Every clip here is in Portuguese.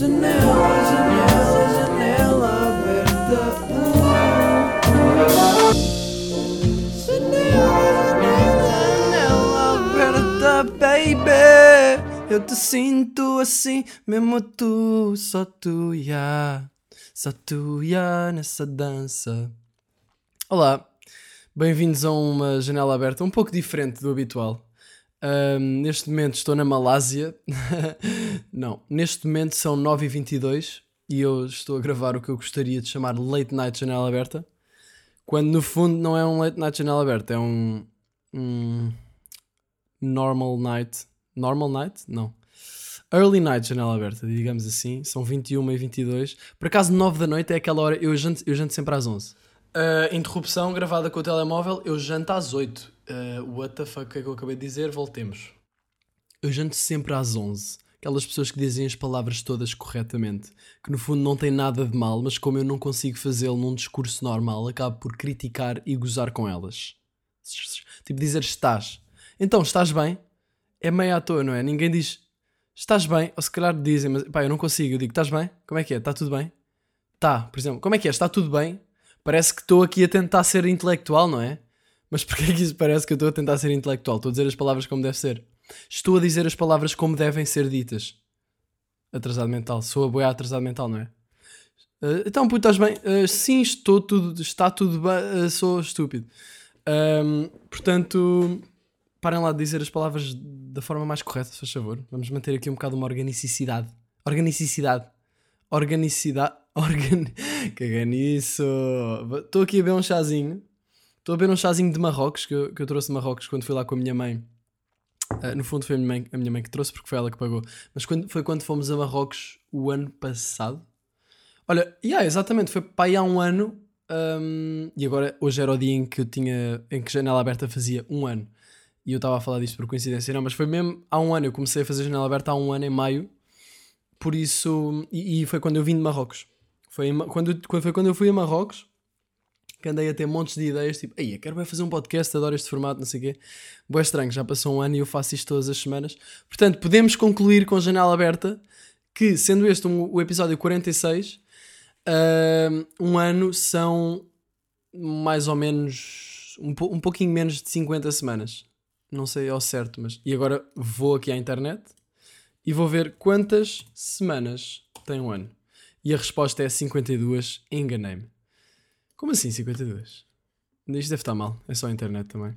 Janela, janela, janela aberta. Janela, janela aberta, baby. Eu te sinto assim, mesmo tu, só tu, ya. Só tu, ya, nessa dança. Olá, bem-vindos a uma janela aberta um pouco diferente do habitual. Neste momento estou na Malásia. Não, neste momento são 9h22 e eu estou a gravar o que eu gostaria de chamar Late Night Janela Aberta. Quando no fundo não é um Late Night Janela Aberta, é um. um normal Night. Normal Night? Não. Early Night Janela Aberta, digamos assim. São 21 e 22. Por acaso, 9 da noite é aquela hora. Eu janto, eu janto sempre às 11. Uh, interrupção gravada com o telemóvel. Eu janto às 8. Uh, what the fuck é que eu acabei de dizer? Voltemos. Eu janto sempre às 11. Aquelas pessoas que dizem as palavras todas corretamente, que no fundo não tem nada de mal, mas como eu não consigo fazê-lo num discurso normal, acabo por criticar e gozar com elas. Tipo dizer estás. Então, estás bem? É meio à toa, não é? Ninguém diz estás bem, ou se calhar dizem, mas pá, eu não consigo. Eu digo estás bem? Como é que é? Está tudo bem? Tá, por exemplo, como é que é? Está tudo bem? Parece que estou aqui a tentar ser intelectual, não é? Mas porquê que isso parece que eu estou a tentar ser intelectual? Estou a dizer as palavras como deve ser. Estou a dizer as palavras como devem ser ditas. Atrasado mental. Sou a boia atrasado mental, não é? Uh, então, puto, estás bem? Uh, sim, estou tudo, está tudo bem. Uh, sou estúpido. Um, portanto, parem lá de dizer as palavras da forma mais correta, se faz favor. Vamos manter aqui um bocado uma organicidade. Organicidade. Organicidade. Organ... Caga nisso. Estou aqui a beber um chazinho. Estou a beber um chazinho de Marrocos, que eu, que eu trouxe de Marrocos quando fui lá com a minha mãe. Uh, no fundo foi a minha, mãe, a minha mãe que trouxe porque foi ela que pagou. Mas quando, foi quando fomos a Marrocos o ano passado. Olha, yeah, exatamente, foi para aí há um ano. Um, e agora, hoje era o dia em que eu tinha, em que janela aberta fazia um ano. E eu estava a falar disto por coincidência, não, mas foi mesmo há um ano. Eu comecei a fazer janela aberta há um ano, em maio. Por isso, e, e foi quando eu vim de Marrocos. Foi, em, quando, foi quando eu fui a Marrocos que andei a ter montes de ideias, tipo, eu quero bem fazer um podcast, adoro este formato, não sei o quê. Boé estranho, já passou um ano e eu faço isto todas as semanas. Portanto, podemos concluir com janela aberta que, sendo este um, o episódio 46, uh, um ano são mais ou menos, um, um pouquinho menos de 50 semanas. Não sei ao certo, mas... E agora vou aqui à internet e vou ver quantas semanas tem um ano. E a resposta é 52, enganei-me. Como assim 52? Isto deve estar mal. É só a internet também.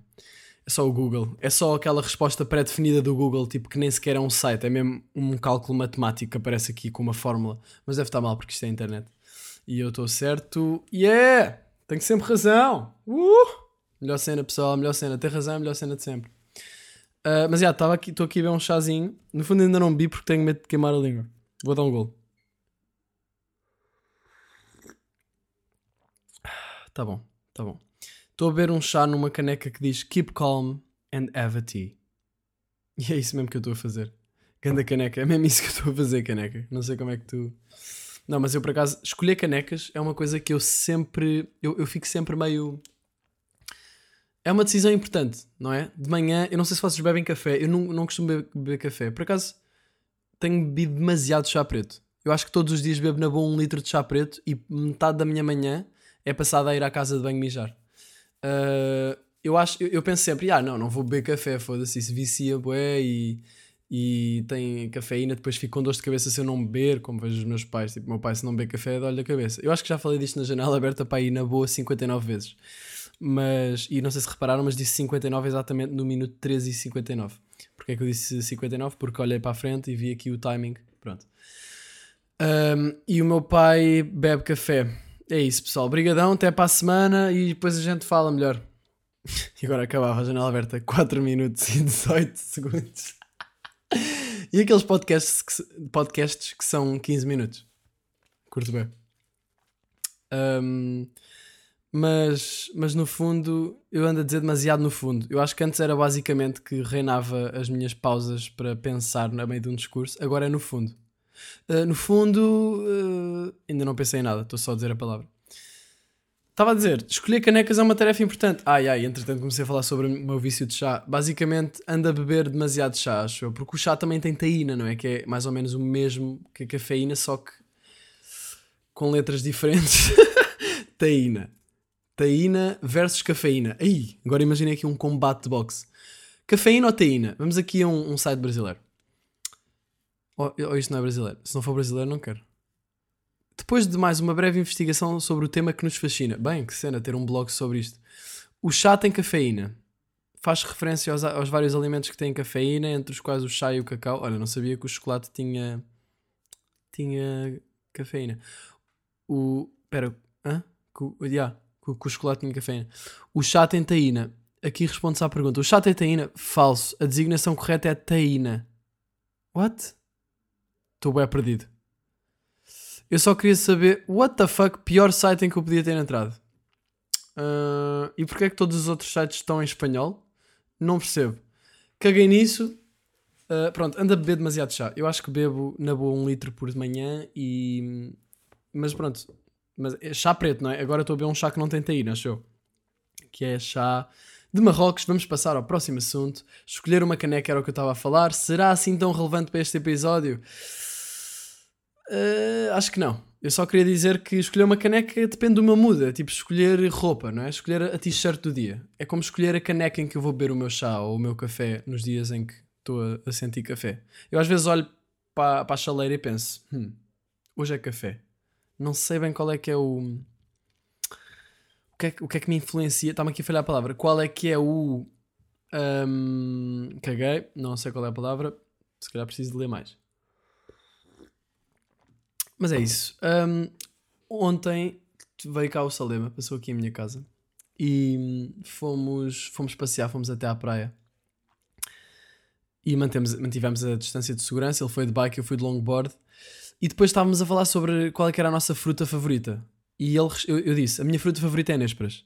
É só o Google. É só aquela resposta pré-definida do Google, tipo que nem sequer é um site, é mesmo um cálculo matemático que aparece aqui com uma fórmula. Mas deve estar mal porque isto é a internet. E eu estou certo. Yeah! Tenho sempre razão! Uh! Melhor cena, pessoal, melhor cena. Ter razão, melhor cena de sempre. Uh, mas já, yeah, aqui, estou aqui a ver um chazinho. No fundo ainda não bi porque tenho medo de queimar a língua. Vou dar um gol. Tá bom, tá bom. Estou a beber um chá numa caneca que diz Keep calm and have a tea. E é isso mesmo que eu estou a fazer. Ganda caneca, é mesmo isso que eu estou a fazer, caneca. Não sei como é que tu. Não, mas eu por acaso, escolher canecas é uma coisa que eu sempre. Eu, eu fico sempre meio. É uma decisão importante, não é? De manhã, eu não sei se vocês bebem café, eu não, não costumo beber, beber café. Por acaso, tenho bebido demasiado chá preto. Eu acho que todos os dias bebo na boa um litro de chá preto e metade da minha manhã é passada a ir à casa de banho mijar. Uh, eu acho, eu, eu, penso sempre, ah, não, não vou beber café, foda-se, isso vicia, bué, e, e tem cafeína, depois fico com dor de cabeça se eu não beber, como vejo os meus pais, tipo, meu pai se não beber café, dói da cabeça. Eu acho que já falei disto na janela aberta para ir na boa 59 vezes. Mas, e não sei se repararam, mas disse 59 exatamente no minuto 13 e 59. Porquê é que eu disse 59? Porque olhei para a frente e vi aqui o timing, pronto. Um, e o meu pai bebe café é isso, pessoal. Obrigadão, até para a semana e depois a gente fala melhor. E agora acabava a janela aberta 4 minutos e 18 segundos. e aqueles podcasts que, podcasts que são 15 minutos. Curto bem. Um, mas, mas no fundo, eu ando a dizer demasiado no fundo. Eu acho que antes era basicamente que reinava as minhas pausas para pensar no meio de um discurso, agora é no fundo. Uh, no fundo, uh, ainda não pensei em nada, estou só a dizer a palavra. Estava a dizer, escolher canecas é uma tarefa importante. Ai, ai, entretanto comecei a falar sobre o meu vício de chá. Basicamente, anda a beber demasiado chá, acho eu. Porque o chá também tem taína, não é? Que é mais ou menos o mesmo que a cafeína, só que com letras diferentes. taína. Taína versus cafeína. Aí, agora imaginei aqui um combate de boxe. Cafeína ou taína? Vamos aqui a um, um site brasileiro. Ou, ou isto não é brasileiro? Se não for brasileiro, não quero. Depois de mais uma breve investigação sobre o tema que nos fascina. Bem, que cena ter um blog sobre isto. O chá tem cafeína. Faz referência aos, aos vários alimentos que têm cafeína, entre os quais o chá e o cacau. Olha, não sabia que o chocolate tinha. tinha cafeína. O. Espera. Hã? Que, yeah, que, que o chocolate tinha cafeína. O chá tem taína. Aqui responde-se à pergunta. O chá tem taína? Falso. A designação correta é taína. What? Estou bem perdido. Eu só queria saber, what the fuck, pior site em que eu podia ter entrado. Uh, e porquê é que todos os outros sites estão em espanhol? Não percebo. Caguei nisso. Uh, pronto, anda a beber demasiado chá. Eu acho que bebo na boa um litro por manhã e. Mas pronto. Mas é chá preto, não é? Agora estou a beber um chá que não tem taína, achou? Que é chá de Marrocos. Vamos passar ao próximo assunto. Escolher uma caneca era o que eu estava a falar. Será assim tão relevante para este episódio? Uh, acho que não. Eu só queria dizer que escolher uma caneca depende do meu mood. É tipo escolher roupa, não é? Escolher a t-shirt do dia. É como escolher a caneca em que eu vou beber o meu chá ou o meu café nos dias em que estou a, a sentir café. Eu às vezes olho para, para a chaleira e penso: hum, hoje é café. Não sei bem qual é que é o. O que é, o que, é que me influencia? Está-me aqui a falhar a palavra. Qual é que é o. Um, caguei, não sei qual é a palavra. Se calhar preciso de ler mais. Mas é isso. Um, ontem veio cá o Salema, passou aqui a minha casa e fomos, fomos passear, fomos até à praia e mantemos, mantivemos a distância de segurança. Ele foi de bike, eu fui de longboard e depois estávamos a falar sobre qual é era a nossa fruta favorita. E ele, eu, eu disse: A minha fruta favorita é Nésperas.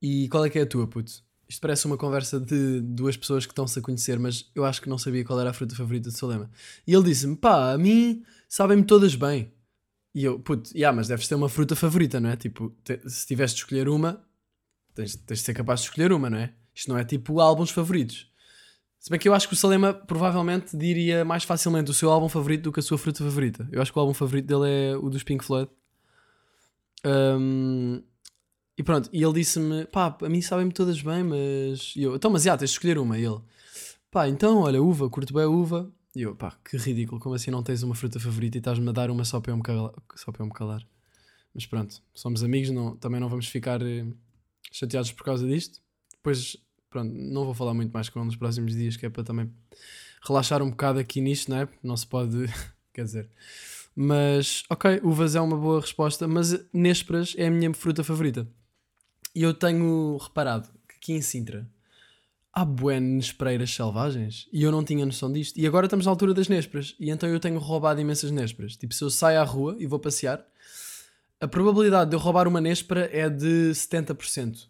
E qual é que é a tua, puto? Isto parece uma conversa de duas pessoas que estão-se a conhecer, mas eu acho que não sabia qual era a fruta favorita de Salema. E ele disse-me: Pá, a mim sabem-me todas bem. E eu, puto, yeah, mas deves ter uma fruta favorita, não é? Tipo, te, se tivesse de escolher uma, tens, tens de ser capaz de escolher uma, não é? Isto não é tipo álbuns favoritos. Se bem que eu acho que o Salema provavelmente diria mais facilmente o seu álbum favorito do que a sua fruta favorita. Eu acho que o álbum favorito dele é o dos Pink Floyd. Um, e pronto, e ele disse-me: pá, a mim sabem-me todas bem, mas. E eu, então, mas já, tens de escolher uma. E ele: pá, então, olha, uva, curto bem a uva. E eu, pá, que ridículo, como assim não tens uma fruta favorita e estás-me a dar uma só para eu me calar? Só para eu me calar. Mas pronto, somos amigos, não, também não vamos ficar eh, chateados por causa disto. Depois, pronto, não vou falar muito mais com ele nos próximos dias, que é para também relaxar um bocado aqui nisto, não é? Não se pode, quer dizer. Mas, ok, uvas é uma boa resposta, mas nésperas é a minha fruta favorita. E eu tenho reparado que aqui em Sintra há bué nespereiras selvagens e eu não tinha noção disto. E agora estamos na altura das nésperas e então eu tenho roubado imensas nésperas. Tipo, se eu saio à rua e vou passear, a probabilidade de eu roubar uma néspera é de 70%.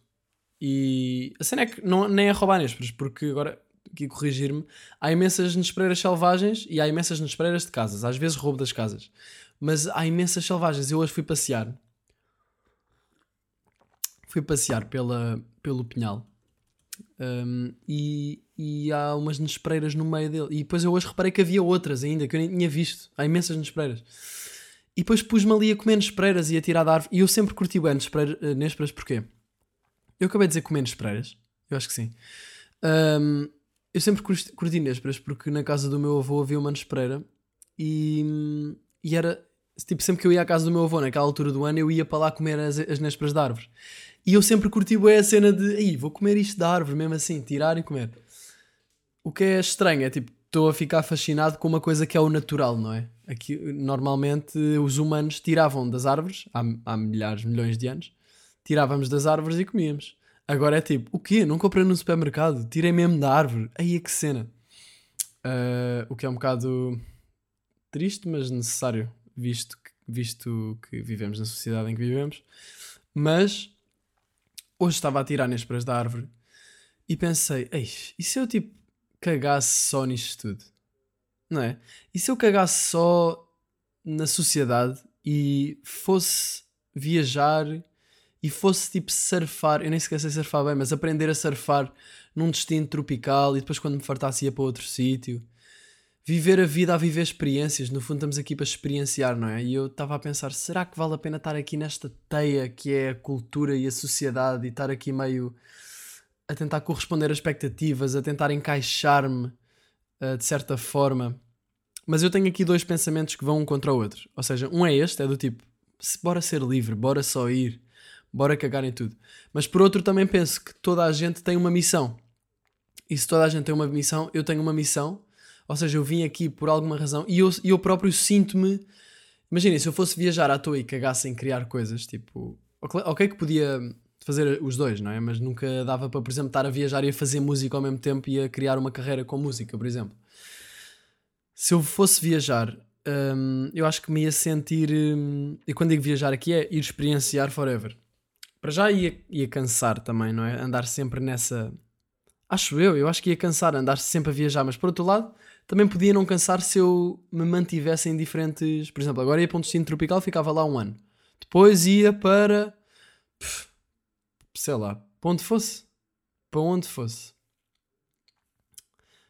E a cena é que não, nem é roubar nésperas, porque agora, aqui corrigir-me, há imensas nespereiras selvagens e há imensas nespereiras de casas. Às vezes roubo das casas. Mas há imensas selvagens. Eu hoje fui passear. Fui passear pela, pelo Pinhal um, e, e há umas nespereiras no meio dele. E depois eu hoje reparei que havia outras ainda, que eu nem tinha visto. Há imensas nespereiras. E depois pus-me ali a comer nespereiras e a tirar da árvore. E eu sempre curti bem eh, nespereiras, porquê? Eu acabei de dizer comer nespereiras. Eu acho que sim. Um, eu sempre curti, curti nésperas porque na casa do meu avô havia uma nespereira e, e era tipo sempre que eu ia à casa do meu avô naquela altura do ano eu ia para lá comer as, as nésperas da árvore e eu sempre curti bem a cena de aí vou comer isto da árvore, mesmo assim, tirar e comer. O que é estranho é tipo, estou a ficar fascinado com uma coisa que é o natural, não é? Aqui, normalmente os humanos tiravam das árvores, há, há milhares, milhões de anos, tirávamos das árvores e comíamos. Agora é tipo, o quê? Não comprei no supermercado, tirei mesmo da árvore. Aí é que cena. Uh, o que é um bocado triste, mas necessário, visto que, visto que vivemos na sociedade em que vivemos. Mas hoje estava a tirar nésperas da árvore e pensei, Ei, e se eu tipo cagasse só nisto tudo? Não é? E se eu cagasse só na sociedade e fosse viajar e fosse tipo surfar, eu nem sequer sei surfar bem, mas aprender a surfar num destino tropical e depois quando me fartasse ia para outro sítio. Viver a vida a viver experiências, no fundo estamos aqui para experienciar, não é? E eu estava a pensar, será que vale a pena estar aqui nesta teia que é a cultura e a sociedade e estar aqui meio a tentar corresponder a expectativas, a tentar encaixar-me uh, de certa forma. Mas eu tenho aqui dois pensamentos que vão um contra o outro. Ou seja, um é este, é do tipo, bora ser livre, bora só ir, bora cagar em tudo. Mas por outro também penso que toda a gente tem uma missão. E se toda a gente tem uma missão, eu tenho uma missão. Ou seja, eu vim aqui por alguma razão e eu, eu próprio sinto-me. Imaginem, se eu fosse viajar à toa e cagasse em criar coisas, tipo. Ok, que podia fazer os dois, não é? Mas nunca dava para, por exemplo, estar a viajar e a fazer música ao mesmo tempo e a criar uma carreira com música, por exemplo. Se eu fosse viajar, hum, eu acho que me ia sentir. Hum, e quando digo viajar aqui é ir experienciar forever. Para já ia, ia cansar também, não é? Andar sempre nessa. Acho eu, eu acho que ia cansar andar sempre a viajar, mas por outro lado, também podia não cansar se eu me mantivesse em diferentes. Por exemplo, agora ia para um destino tropical, ficava lá um ano. Depois ia para. sei lá, para onde fosse. Para onde fosse.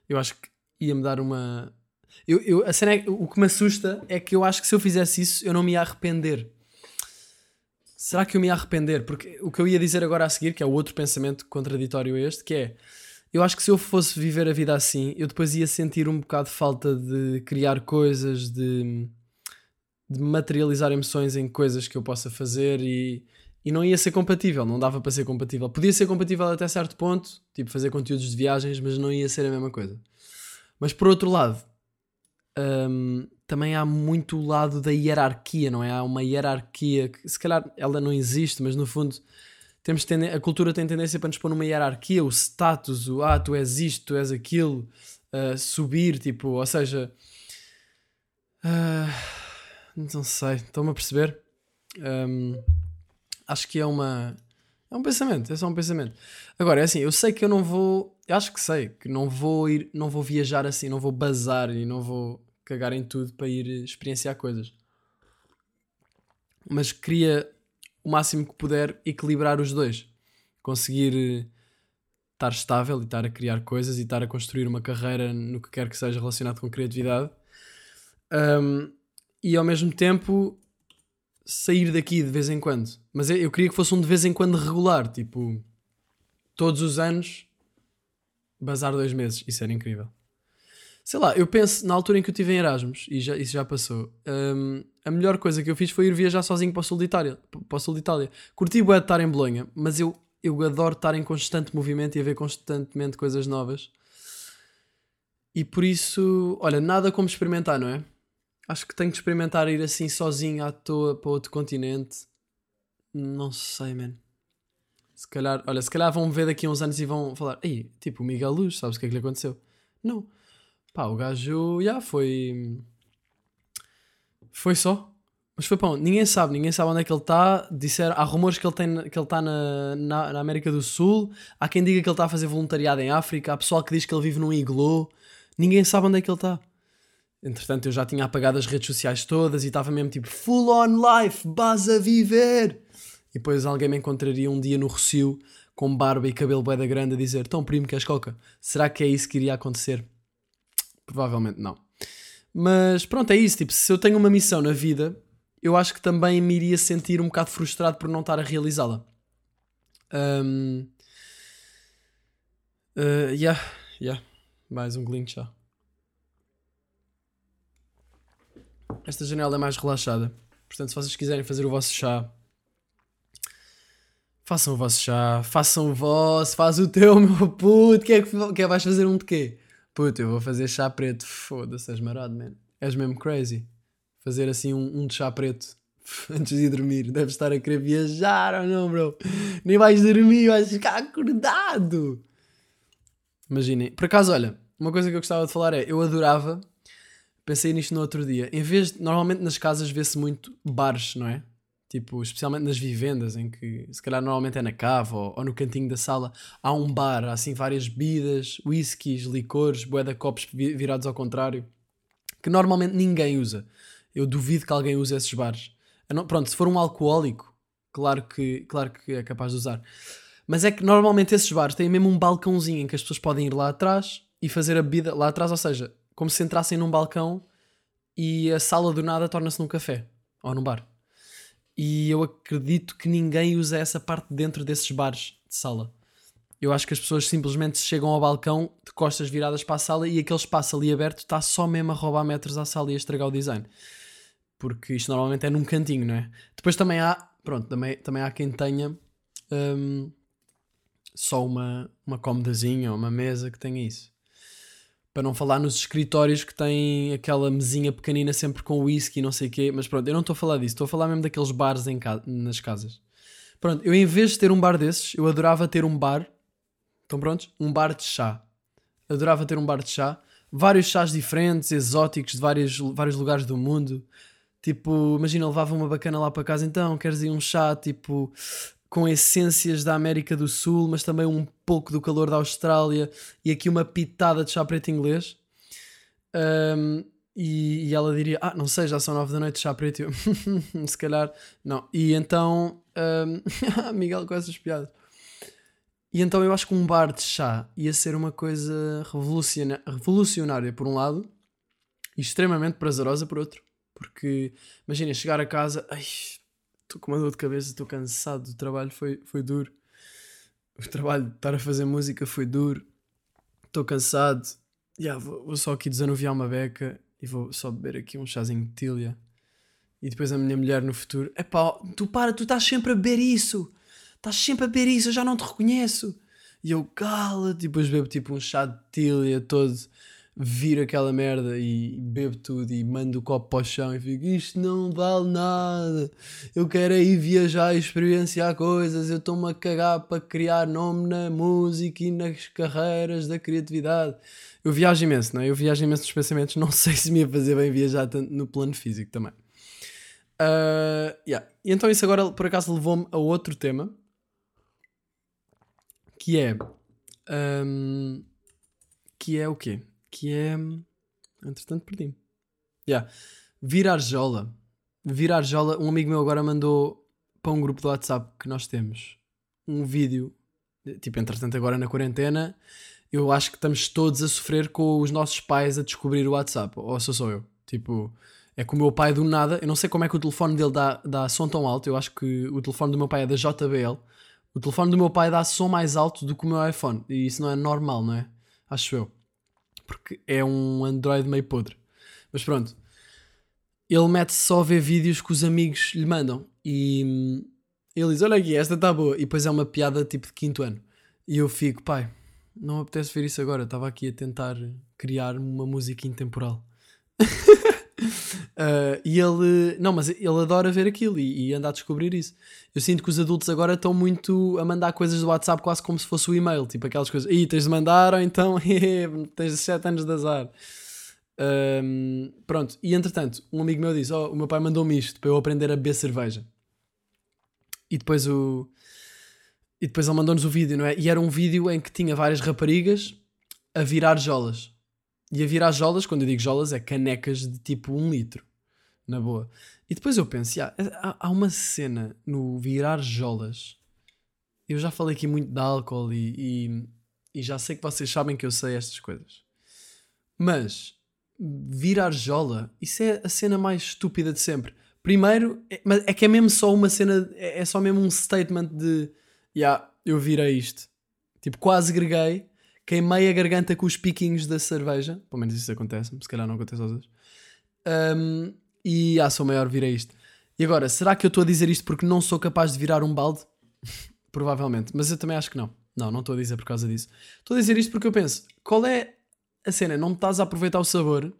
Eu acho que ia-me dar uma. Eu, eu, a cena é, o que me assusta é que eu acho que se eu fizesse isso eu não me ia arrepender. Será que eu me ia arrepender? Porque o que eu ia dizer agora a seguir, que é o outro pensamento contraditório a este, que é eu acho que se eu fosse viver a vida assim, eu depois ia sentir um bocado de falta de criar coisas, de, de materializar emoções em coisas que eu possa fazer e, e não ia ser compatível, não dava para ser compatível. Podia ser compatível até certo ponto, tipo fazer conteúdos de viagens, mas não ia ser a mesma coisa. Mas por outro lado, hum, também há muito o lado da hierarquia, não é? Há uma hierarquia que se calhar ela não existe, mas no fundo temos a cultura tem tendência para nos pôr numa hierarquia, o status, o ah, tu és isto, tu és aquilo, uh, subir, tipo, ou seja, uh, não sei, estão-me a perceber? Um, acho que é uma é um pensamento, é só um pensamento. Agora, é assim, eu sei que eu não vou, eu acho que sei que não vou ir, não vou viajar assim, não vou bazar e não vou cagar em tudo para ir experienciar coisas. Mas queria o máximo que puder equilibrar os dois. Conseguir eh, estar estável e estar a criar coisas e estar a construir uma carreira no que quer que seja relacionado com criatividade. Um, e ao mesmo tempo sair daqui de vez em quando. Mas eu queria que fosse um de vez em quando regular, tipo todos os anos bazar dois meses. Isso era incrível. Sei lá, eu penso na altura em que eu estive em Erasmus, e já, isso já passou. Um, a melhor coisa que eu fiz foi ir viajar sozinho para o sul de Itália. Para o sul de Itália. Curti bué de estar em Bolonha, mas eu, eu adoro estar em constante movimento e a ver constantemente coisas novas. E por isso, olha, nada como experimentar, não é? Acho que tenho que experimentar ir assim sozinho à toa para outro continente. Não sei, man. Se calhar, olha, se calhar vão me ver daqui a uns anos e vão falar: Ei, tipo, o Miguel Luz, sabes o que é que lhe aconteceu? Não. Pá, o gajo, já foi. Foi só. Mas foi onde? Ninguém sabe, ninguém sabe onde é que ele está. Disseram, há rumores que ele tem, que ele está na, na, na, América do Sul. Há quem diga que ele está a fazer voluntariado em África. Há pessoal que diz que ele vive num igloo. Ninguém sabe onde é que ele está. Entretanto, eu já tinha apagado as redes sociais todas e estava mesmo tipo full on life, base a viver. E depois alguém me encontraria um dia no Rocio com barba e cabelo bué da grande a dizer: Tão primo, que és coca? Será que é isso que iria acontecer? Provavelmente não. Mas pronto, é isso. Tipo, se eu tenho uma missão na vida, eu acho que também me iria sentir um bocado frustrado por não estar a realizá-la. Um, uh, yeah, yeah. Mais um glint chá. Esta janela é mais relaxada. Portanto, se vocês quiserem fazer o vosso chá, façam o vosso chá, façam o vosso, faz o teu, meu puto. Que é que, que é, vais fazer um de quê? Puto, eu vou fazer chá preto. Foda-se, és marado, man. És mesmo crazy. Fazer assim um, um de chá preto antes de dormir. Deves estar a querer viajar ou não, bro? Nem vais dormir, vais ficar acordado. Imaginem. Por acaso, olha, uma coisa que eu gostava de falar é: eu adorava. Pensei nisto no outro dia. Em vez de. Normalmente nas casas vê-se muito bares, não é? Tipo, especialmente nas vivendas, em que se calhar normalmente é na cava ou, ou no cantinho da sala, há um bar, há assim várias bebidas, whiskies, licores, boeda copos virados ao contrário, que normalmente ninguém usa. Eu duvido que alguém use esses bares. Não, pronto, se for um alcoólico, Claro que, claro que é capaz de usar. Mas é que normalmente esses bares têm mesmo um balcãozinho em que as pessoas podem ir lá atrás e fazer a bebida lá atrás, ou seja, como se entrassem num balcão e a sala do nada torna-se num café ou num bar. E eu acredito que ninguém usa essa parte dentro desses bares de sala. Eu acho que as pessoas simplesmente chegam ao balcão de costas viradas para a sala e aquele espaço ali aberto está só mesmo a roubar metros à sala e a estragar o design. Porque isto normalmente é num cantinho, não é? Depois também há, pronto, também, também há quem tenha um, só uma, uma comodazinha ou uma mesa que tenha isso. Para não falar nos escritórios que têm aquela mesinha pequenina sempre com whisky e não sei o quê. Mas pronto, eu não estou a falar disso. Estou a falar mesmo daqueles bares em ca nas casas. Pronto, eu em vez de ter um bar desses, eu adorava ter um bar. Estão prontos? Um bar de chá. Adorava ter um bar de chá. Vários chás diferentes, exóticos, de vários, vários lugares do mundo. Tipo, imagina, levava uma bacana lá para casa, então queres ir um chá, tipo, com essências da América do Sul, mas também um pouco do calor da Austrália e aqui uma pitada de chá preto inglês. Um, e, e, ela diria: Ah, não sei, já são nove da noite, chá preto. Eu, Se calhar, não. E então, um, Miguel com essas piadas. E então eu acho que um bar de chá ia ser uma coisa revolucionária por um lado e extremamente prazerosa por outro. Porque imagina chegar a casa, ai, estou com uma dor de cabeça, estou cansado, o trabalho foi, foi duro. O trabalho de estar a fazer música foi duro, estou cansado. Yeah, vou, vou, só aqui desanuviar uma beca e vou só beber aqui um chazinho de tilha. E depois a minha mulher no futuro: é pá, tu para, tu estás sempre a beber isso, estás sempre a beber isso, eu já não te reconheço. E eu cala-te, e depois bebo tipo um chá de tilha todo viro aquela merda e bebo tudo e mando o copo para o chão e fico isto não vale nada eu quero é ir viajar e experienciar coisas eu estou-me a cagar para criar nome na música e nas carreiras da criatividade eu viajo imenso, não é? Eu viajo imenso nos pensamentos não sei se me ia fazer bem viajar tanto no plano físico também uh, yeah. e então isso agora por acaso levou-me a outro tema que é um, que é o quê? Que é. Entretanto, perdi-me. Yeah. Virar jola. Virar jola. Um amigo meu agora mandou para um grupo do WhatsApp que nós temos um vídeo. Tipo, entretanto, agora na quarentena, eu acho que estamos todos a sofrer com os nossos pais a descobrir o WhatsApp. Ou sou só eu. Tipo, é que o meu pai do nada. Eu não sei como é que o telefone dele dá, dá som tão alto. Eu acho que o telefone do meu pai é da JBL. O telefone do meu pai dá som mais alto do que o meu iPhone. E isso não é normal, não é? Acho eu porque é um Android meio podre. Mas pronto, ele mete-se só a ver vídeos que os amigos lhe mandam e hum, ele diz: Olha aqui, esta está boa. E depois é uma piada tipo de quinto ano. E eu fico, pai, não me apetece ver isso agora. Estava aqui a tentar criar uma música intemporal. Uh, e ele, não, mas ele adora ver aquilo e, e anda a descobrir isso. Eu sinto que os adultos agora estão muito a mandar coisas do WhatsApp quase como se fosse o e-mail, tipo aquelas coisas, e tens de mandar, ou então tens 7 anos de azar. Um, pronto, e entretanto, um amigo meu disse: Oh, o meu pai mandou-me isto para eu aprender a beber cerveja. E depois o. E depois ele mandou-nos o vídeo, não é? E era um vídeo em que tinha várias raparigas a virar jolas. E a virar jolas, quando eu digo jolas, é canecas de tipo um litro. Na boa. E depois eu penso, há, há uma cena no virar jolas. Eu já falei aqui muito de álcool e, e, e já sei que vocês sabem que eu sei estas coisas. Mas virar jola, isso é a cena mais estúpida de sempre. Primeiro, é, é que é mesmo só uma cena, é, é só mesmo um statement de, yeah, eu virei isto. Tipo, quase greguei, queimei a garganta com os piquinhos da cerveja. Pelo menos isso acontece, se calhar não acontece aos outros. Um, e ah, sou maior, virei isto. E agora, será que eu estou a dizer isto porque não sou capaz de virar um balde? Provavelmente, mas eu também acho que não. Não, não estou a dizer por causa disso. Estou a dizer isto porque eu penso: qual é a cena? Não estás a aproveitar o sabor,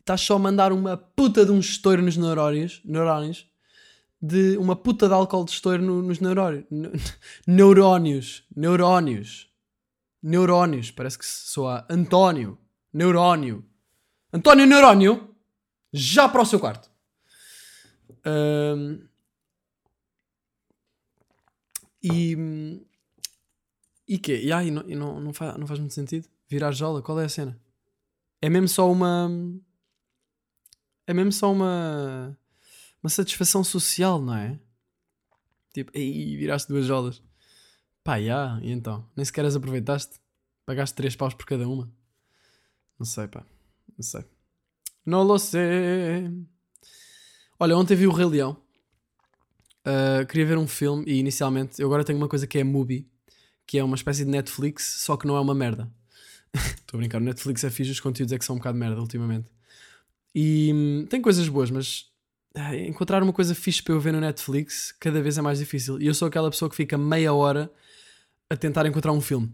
estás só a mandar uma puta de um estouro nos neurónios, neurónios de uma puta de álcool de estouro no, nos neurónios. Neurónios. Neurónios. Neurónios, parece que soa António. Neurónio. António Neurónio, já para o seu quarto. E. E quê? E aí, não, não, não, faz, não faz muito sentido? Virar jola, qual é a cena? É mesmo só uma. É mesmo só uma. Uma satisfação social, não é? Tipo, aí viraste duas jolas. Pá, já, e então? Nem sequer as aproveitaste? Pagaste 3 paus por cada uma? Não sei, pá. Não sei. Não lo sei. Olha, ontem vi o Rei Leão. Uh, queria ver um filme e inicialmente eu agora tenho uma coisa que é Mubi, que é uma espécie de Netflix, só que não é uma merda. Estou a brincar, o Netflix é fixe, os conteúdos é que são um bocado merda ultimamente. E hum, tem coisas boas, mas ah, encontrar uma coisa fixe para eu ver no Netflix cada vez é mais difícil. E eu sou aquela pessoa que fica meia hora a tentar encontrar um filme.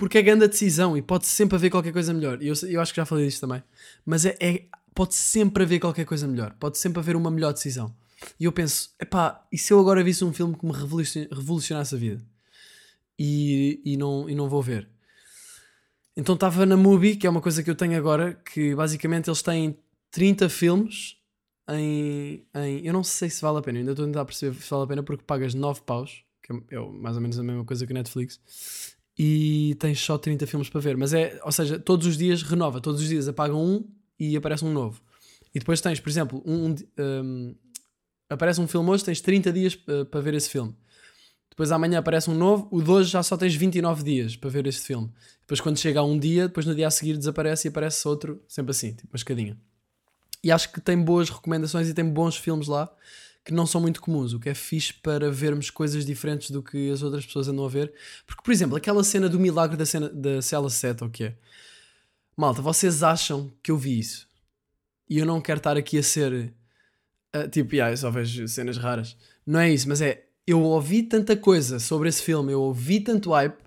Porque é grande a decisão e pode sempre haver qualquer coisa melhor. E eu, eu acho que já falei disto também. Mas é, é, pode sempre haver qualquer coisa melhor. Pode sempre haver uma melhor decisão. E eu penso, epá, e se eu agora visse um filme que me revolucionasse a vida? E, e, não, e não vou ver. Então estava na Mubi, que é uma coisa que eu tenho agora, que basicamente eles têm 30 filmes em, em. Eu não sei se vale a pena, ainda estou a tentar perceber se vale a pena porque pagas 9 paus, que é, é mais ou menos a mesma coisa que a Netflix, e tens só 30 filmes para ver. Mas é, ou seja, todos os dias renova, todos os dias apagam um e aparece um novo. E depois tens, por exemplo, um, um, um aparece um filme hoje, tens 30 dias uh, para ver esse filme. Depois amanhã aparece um novo, o de hoje já só tens 29 dias para ver este filme. Depois quando chega a um dia, depois no dia a seguir desaparece e aparece outro, sempre assim, tipo uma escadinha. E acho que tem boas recomendações e tem bons filmes lá que não são muito comuns, o que é fixe para vermos coisas diferentes do que as outras pessoas andam a ver. Porque, por exemplo, aquela cena do milagre da, cena, da cela 7, ou que é? Malta, vocês acham que eu vi isso? E eu não quero estar aqui a ser uh, tipo, yeah, eu só vejo cenas raras. Não é isso, mas é eu ouvi tanta coisa sobre esse filme, eu ouvi tanto hype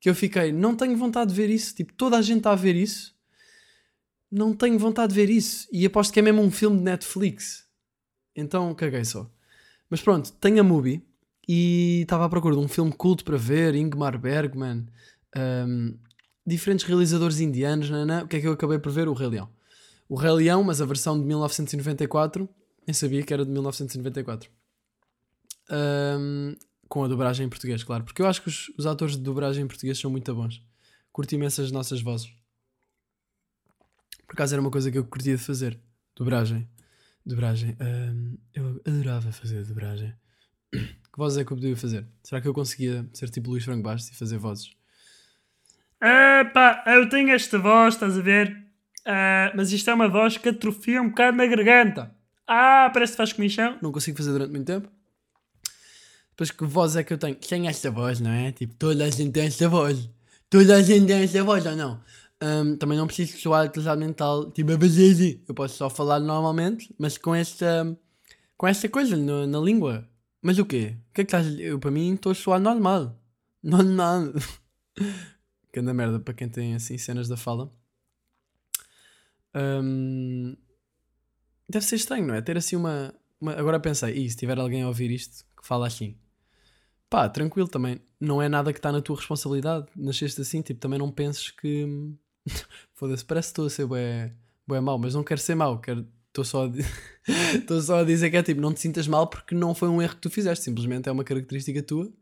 que eu fiquei, não tenho vontade de ver isso. Tipo, toda a gente está a ver isso não tenho vontade de ver isso. E aposto que é mesmo um filme de Netflix. Então caguei só. Mas pronto, tenho a Mubi e estava à procura de um filme culto para ver, Ingmar Bergman, um, diferentes realizadores indianos, não, o que é que eu acabei por ver? O Rei Leão. O Rei Leão, mas a versão de 1994, nem sabia que era de 1994. Um, com a dobragem em português, claro, porque eu acho que os, os atores de dobragem em português são muito bons. Curto imenso as nossas vozes. Por acaso era uma coisa que eu curtia de fazer. Dobragem. Dobragem. Um, eu adorava fazer dobragem. Que vozes é que eu podia fazer? Será que eu conseguia ser tipo Luís Franco Bastos e fazer vozes? Epá, eu tenho esta voz, estás a ver? Uh, mas isto é uma voz que atrofia um bocado na garganta. Ah, parece que faz comichão. Não consigo fazer durante muito tempo. Depois que voz é que eu tenho? Tenho esta voz, não é? Tipo, toda a gente tem esta voz. Toda a gente tem esta voz, ou não? Um, também não preciso soar atrasado mental, tipo. Eu posso só falar normalmente, mas com esta, com esta coisa no, na língua. Mas o quê? O que é que estás Eu, para mim, estou a soar normal. Normal. que anda merda para quem tem assim cenas da fala. Um, deve ser estranho, não é? Ter assim uma. uma... Agora pensei, e se tiver alguém a ouvir isto que fala assim, pá, tranquilo também. Não é nada que está na tua responsabilidade. Nasceste assim, tipo, também não penses que Foda-se, parece que estou a ser bué, bué mau, mas não quero ser mau, quero. Estou só, a... só a dizer que é tipo, não te sintas mal porque não foi um erro que tu fizeste, simplesmente é uma característica tua.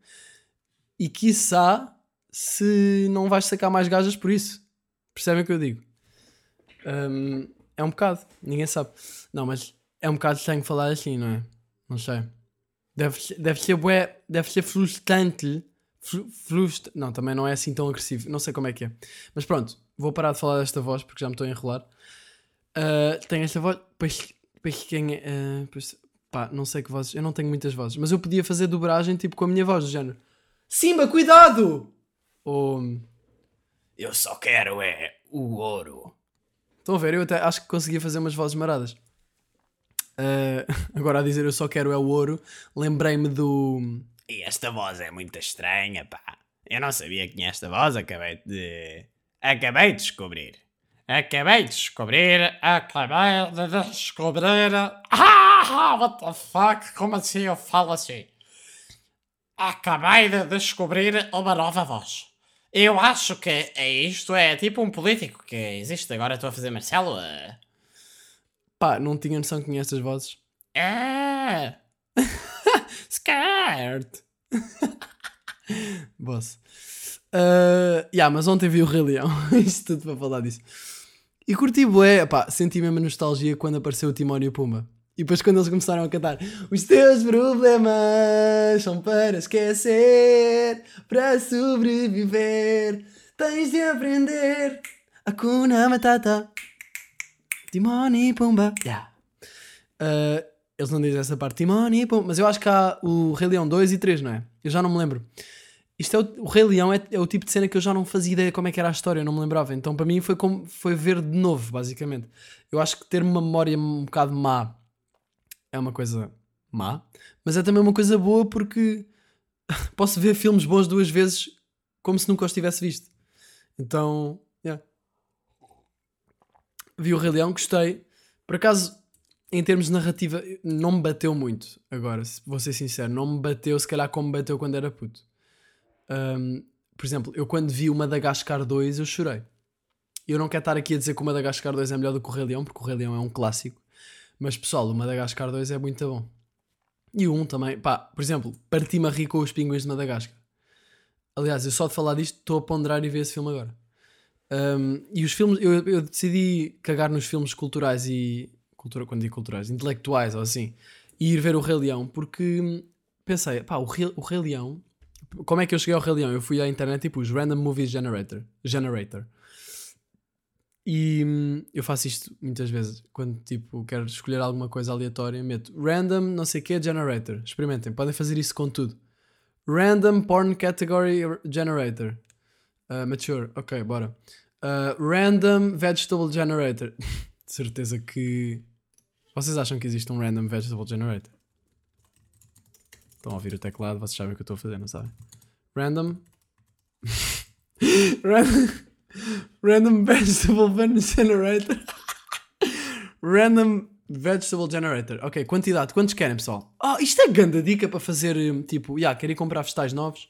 E quiçá se não vais sacar mais gajas por isso. Percebem o que eu digo? Um, é um bocado, ninguém sabe. Não, mas é um bocado estranho falar assim, não é? Não sei. Deve, deve ser bué, deve ser frustrante Frustra... Não, também não é assim tão agressivo. Não sei como é que é. Mas pronto, vou parar de falar desta voz porque já me estou a enrolar. Uh, tenho esta voz. Pois, pois quem é. Uh, pois, pá, não sei que vozes. Eu não tenho muitas vozes. Mas eu podia fazer dobragem tipo com a minha voz, do género: Simba, cuidado! Ou. Eu só quero é o ouro. Estão a ver? Eu até acho que conseguia fazer umas vozes maradas. Uh, agora a dizer eu só quero é o ouro, lembrei-me do e esta voz é muito estranha, pá. Eu não sabia que tinha esta voz, acabei de. Acabei de descobrir. Acabei de descobrir. Acabei de descobrir. Ah, what the fuck? Como assim eu falo assim? Acabei de descobrir uma nova voz. Eu acho que é isto é tipo um político que existe agora. Estou a fazer Marcelo. Pá, não tinha noção que tinha estas vozes. É. Scared. Boss. Uh, yeah, mas ontem vi o Rei Leão. Isto tudo para falar disso. E curti bué, pá, senti mesmo nostalgia quando apareceu o Timónio e o Pumba. E depois quando eles começaram a cantar Os teus problemas são para esquecer Para sobreviver Tens de aprender Hakuna Matata Timoni Pumba yeah. Uh, Eles não dizem essa parte Timoni Pumba Mas eu acho que há o Rei Leão 2 e 3, não é? Eu já não me lembro isto é o, o Rei Leão é, é o tipo de cena que eu já não fazia ideia como é que era a história, eu não me lembrava. Então para mim foi, como, foi ver de novo, basicamente. Eu acho que ter uma memória um bocado má é uma coisa má, mas é também uma coisa boa porque posso ver filmes bons duas vezes como se nunca os tivesse visto. Então, yeah. vi o Rei Leão, gostei. Por acaso, em termos de narrativa, não me bateu muito. Agora, vou ser sincero, não me bateu se calhar como bateu quando era puto. Um, por exemplo, eu quando vi o Madagascar 2 eu chorei. Eu não quero estar aqui a dizer que o Madagascar 2 é melhor do que o Rei Leão, porque o Rei Leão é um clássico. Mas pessoal, o Madagascar 2 é muito bom. E o 1 também. Pá, por exemplo, parti-me a rir com os pinguins de Madagascar. Aliás, eu só de falar disto estou a ponderar e ver esse filme agora. Um, e os filmes, eu, eu, decidi cagar nos filmes culturais e. Cultura, quando digo culturais, intelectuais ou assim. E ir ver o Rei Leão, porque pensei, pá, o Rei, o Rei Leão como é que eu cheguei ao Rei Leão? Eu fui à internet e pus Random Movies Generator. Generator. E hum, eu faço isto muitas vezes. Quando tipo quero escolher alguma coisa aleatória, meto random não sei que generator. Experimentem, podem fazer isso com tudo. Random porn category generator. Uh, mature, ok, bora. Uh, random vegetable generator. De certeza que. Vocês acham que existe um random vegetable generator? Estão a ouvir o teclado, vocês sabem o que eu estou a fazer, não sabem? Random. Random. Random Vegetable Generator. Random Vegetable Generator. Ok, quantidade. Quantos querem, pessoal? Oh, isto é grande dica para fazer, hum, tipo, já, yeah, querer comprar vegetais novos.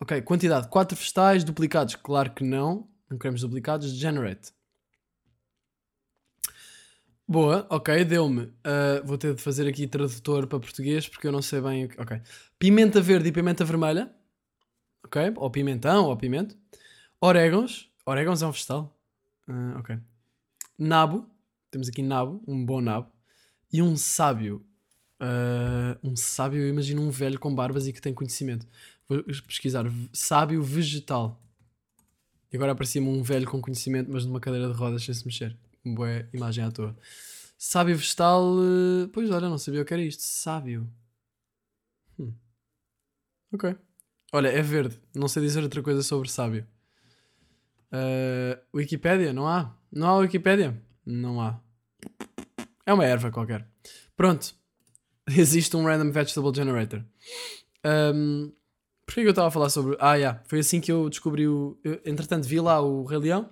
Ok, quantidade. 4 vegetais duplicados. Claro que não. Não queremos duplicados. Generate. Boa, ok, deu-me. Uh, vou ter de fazer aqui tradutor para português porque eu não sei bem o que. Ok. Pimenta verde e pimenta vermelha. Ok. Ou pimentão ou pimento. Orégãos. Orégãos é um vegetal. Uh, ok. Nabo. Temos aqui nabo, um bom nabo. E um sábio. Uh, um sábio, eu imagino um velho com barbas e que tem conhecimento. Vou pesquisar. Sábio vegetal. E agora aparecia-me um velho com conhecimento, mas numa cadeira de rodas sem se mexer boa imagem à toa. Sábio vegetal. Eh, pois olha, não sabia o que era isto. Sábio. Hum. Ok. Olha, é verde. Não sei dizer outra coisa sobre sábio. Uh, Wikipédia? Não há? Não há Wikipédia? Não há. É uma erva qualquer. Pronto. Existe um Random Vegetable Generator. Um, Porquê que eu estava a falar sobre. Ah, yeah. Foi assim que eu descobri o. Eu, entretanto, vi lá o Rei Leão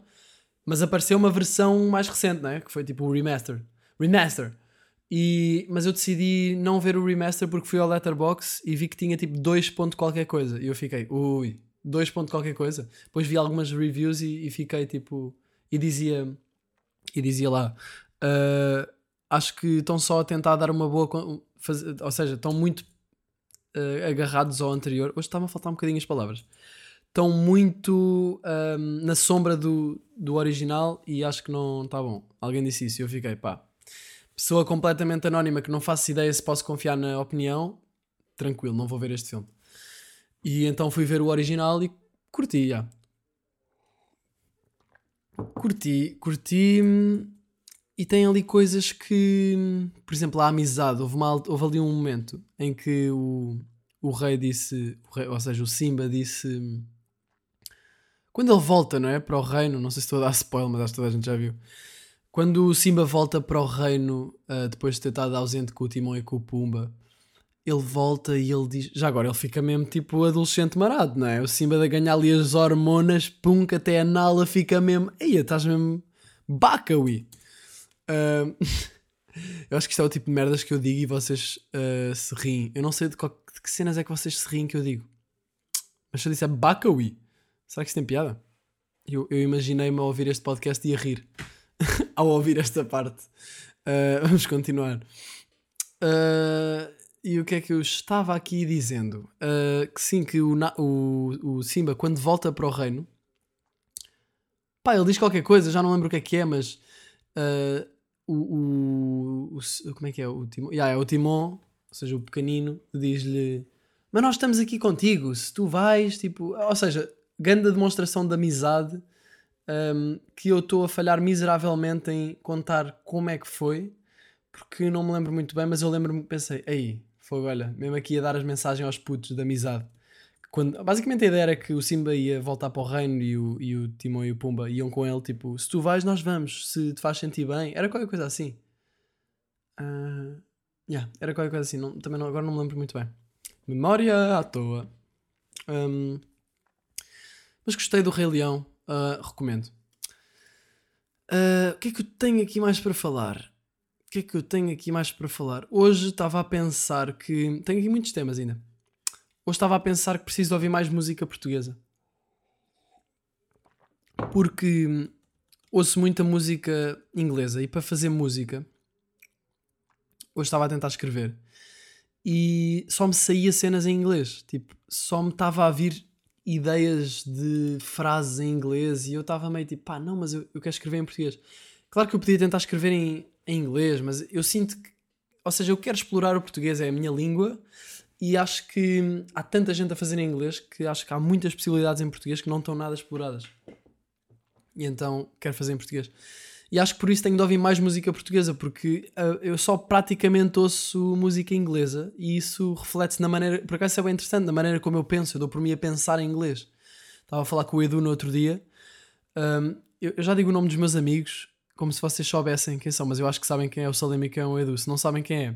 mas apareceu uma versão mais recente, né? Que foi tipo o remaster. Remaster. E, mas eu decidi não ver o remaster porque fui ao Letterbox e vi que tinha tipo 2 ponto qualquer coisa. E eu fiquei, ui, 2 ponto qualquer coisa. Depois vi algumas reviews e, e, fiquei tipo. E dizia. E dizia lá. Uh, acho que estão só a tentar dar uma boa. Faz, ou seja, estão muito uh, agarrados ao anterior. Hoje está-me a faltar um bocadinho as palavras estão muito um, na sombra do, do original e acho que não está bom. Alguém disse isso e eu fiquei, pá, pessoa completamente anónima que não faço ideia se posso confiar na opinião, tranquilo, não vou ver este filme. E então fui ver o original e curti, já. Curti, curti. E tem ali coisas que, por exemplo, a amizade. Houve, uma, houve ali um momento em que o, o rei disse, o rei, ou seja, o Simba disse quando ele volta, não é? Para o reino, não sei se estou a dar spoiler, mas acho que toda a gente já viu. Quando o Simba volta para o reino, uh, depois de ter estado ausente com o Timão e com o Pumba, ele volta e ele diz. Já agora ele fica mesmo tipo adolescente marado, não é? O Simba de ganhar ali as hormonas, pum, que até a Nala fica mesmo. Eia, estás mesmo. Bacawi! Uh, eu acho que isto é o tipo de merdas que eu digo e vocês uh, se riem. Eu não sei de, qual, de, que cenas é que vocês se riem que eu digo. Mas se eu disser Bacawi, Será que isso tem piada? Eu, eu imaginei-me a ouvir este podcast e a rir ao ouvir esta parte. Uh, vamos continuar. Uh, e o que é que eu estava aqui dizendo? Uh, que sim, que o, o, o Simba, quando volta para o reino, pá, ele diz qualquer coisa, já não lembro o que é que é, mas o, o, o Como é que é? O Timon. Yeah, é o Timon, ou seja, o pequenino, diz-lhe: Mas nós estamos aqui contigo, se tu vais, tipo. Ou seja, grande demonstração de amizade um, que eu estou a falhar miseravelmente em contar como é que foi, porque não me lembro muito bem, mas eu lembro-me pensei: Aí, fogo, olha, mesmo aqui a dar as mensagens aos putos de amizade. Quando, basicamente a ideia era que o Simba ia voltar para o reino e o, e o Timão e o Pumba iam com ele, tipo, se tu vais, nós vamos, se te faz sentir bem. Era qualquer coisa assim. Ah, yeah, era qualquer coisa assim, não- também não, agora não me lembro muito bem. Memória à toa. Ahm, mas gostei do Rei Leão, ah, recomendo. Ah, o que é que eu tenho aqui mais para falar? O que é que eu tenho aqui mais para falar? Hoje estava a pensar que. Tenho aqui muitos temas ainda. Hoje estava a pensar que preciso ouvir mais música portuguesa. Porque ouço muita música inglesa e para fazer música, hoje estava a tentar escrever e só me saía cenas em inglês. Tipo, só me estava a vir ideias de frases em inglês e eu estava meio tipo, pá, não, mas eu, eu quero escrever em português. Claro que eu podia tentar escrever em, em inglês, mas eu sinto que, ou seja, eu quero explorar o português, é a minha língua, e acho que há tanta gente a fazer em inglês que acho que há muitas possibilidades em português que não estão nada exploradas. E então quero fazer em português. E acho que por isso tenho de ouvir mais música portuguesa, porque ah, eu só praticamente ouço música inglesa e isso reflete-se na maneira. Por acaso é bem interessante, na maneira como eu penso. Eu dou por mim a pensar em inglês. Estava a falar com o Edu no outro dia. Ahm, eu, eu já digo o nome dos meus amigos como se vocês soubessem quem são, mas eu acho que sabem quem é o Salema e quem é o Edu. Se não sabem quem é,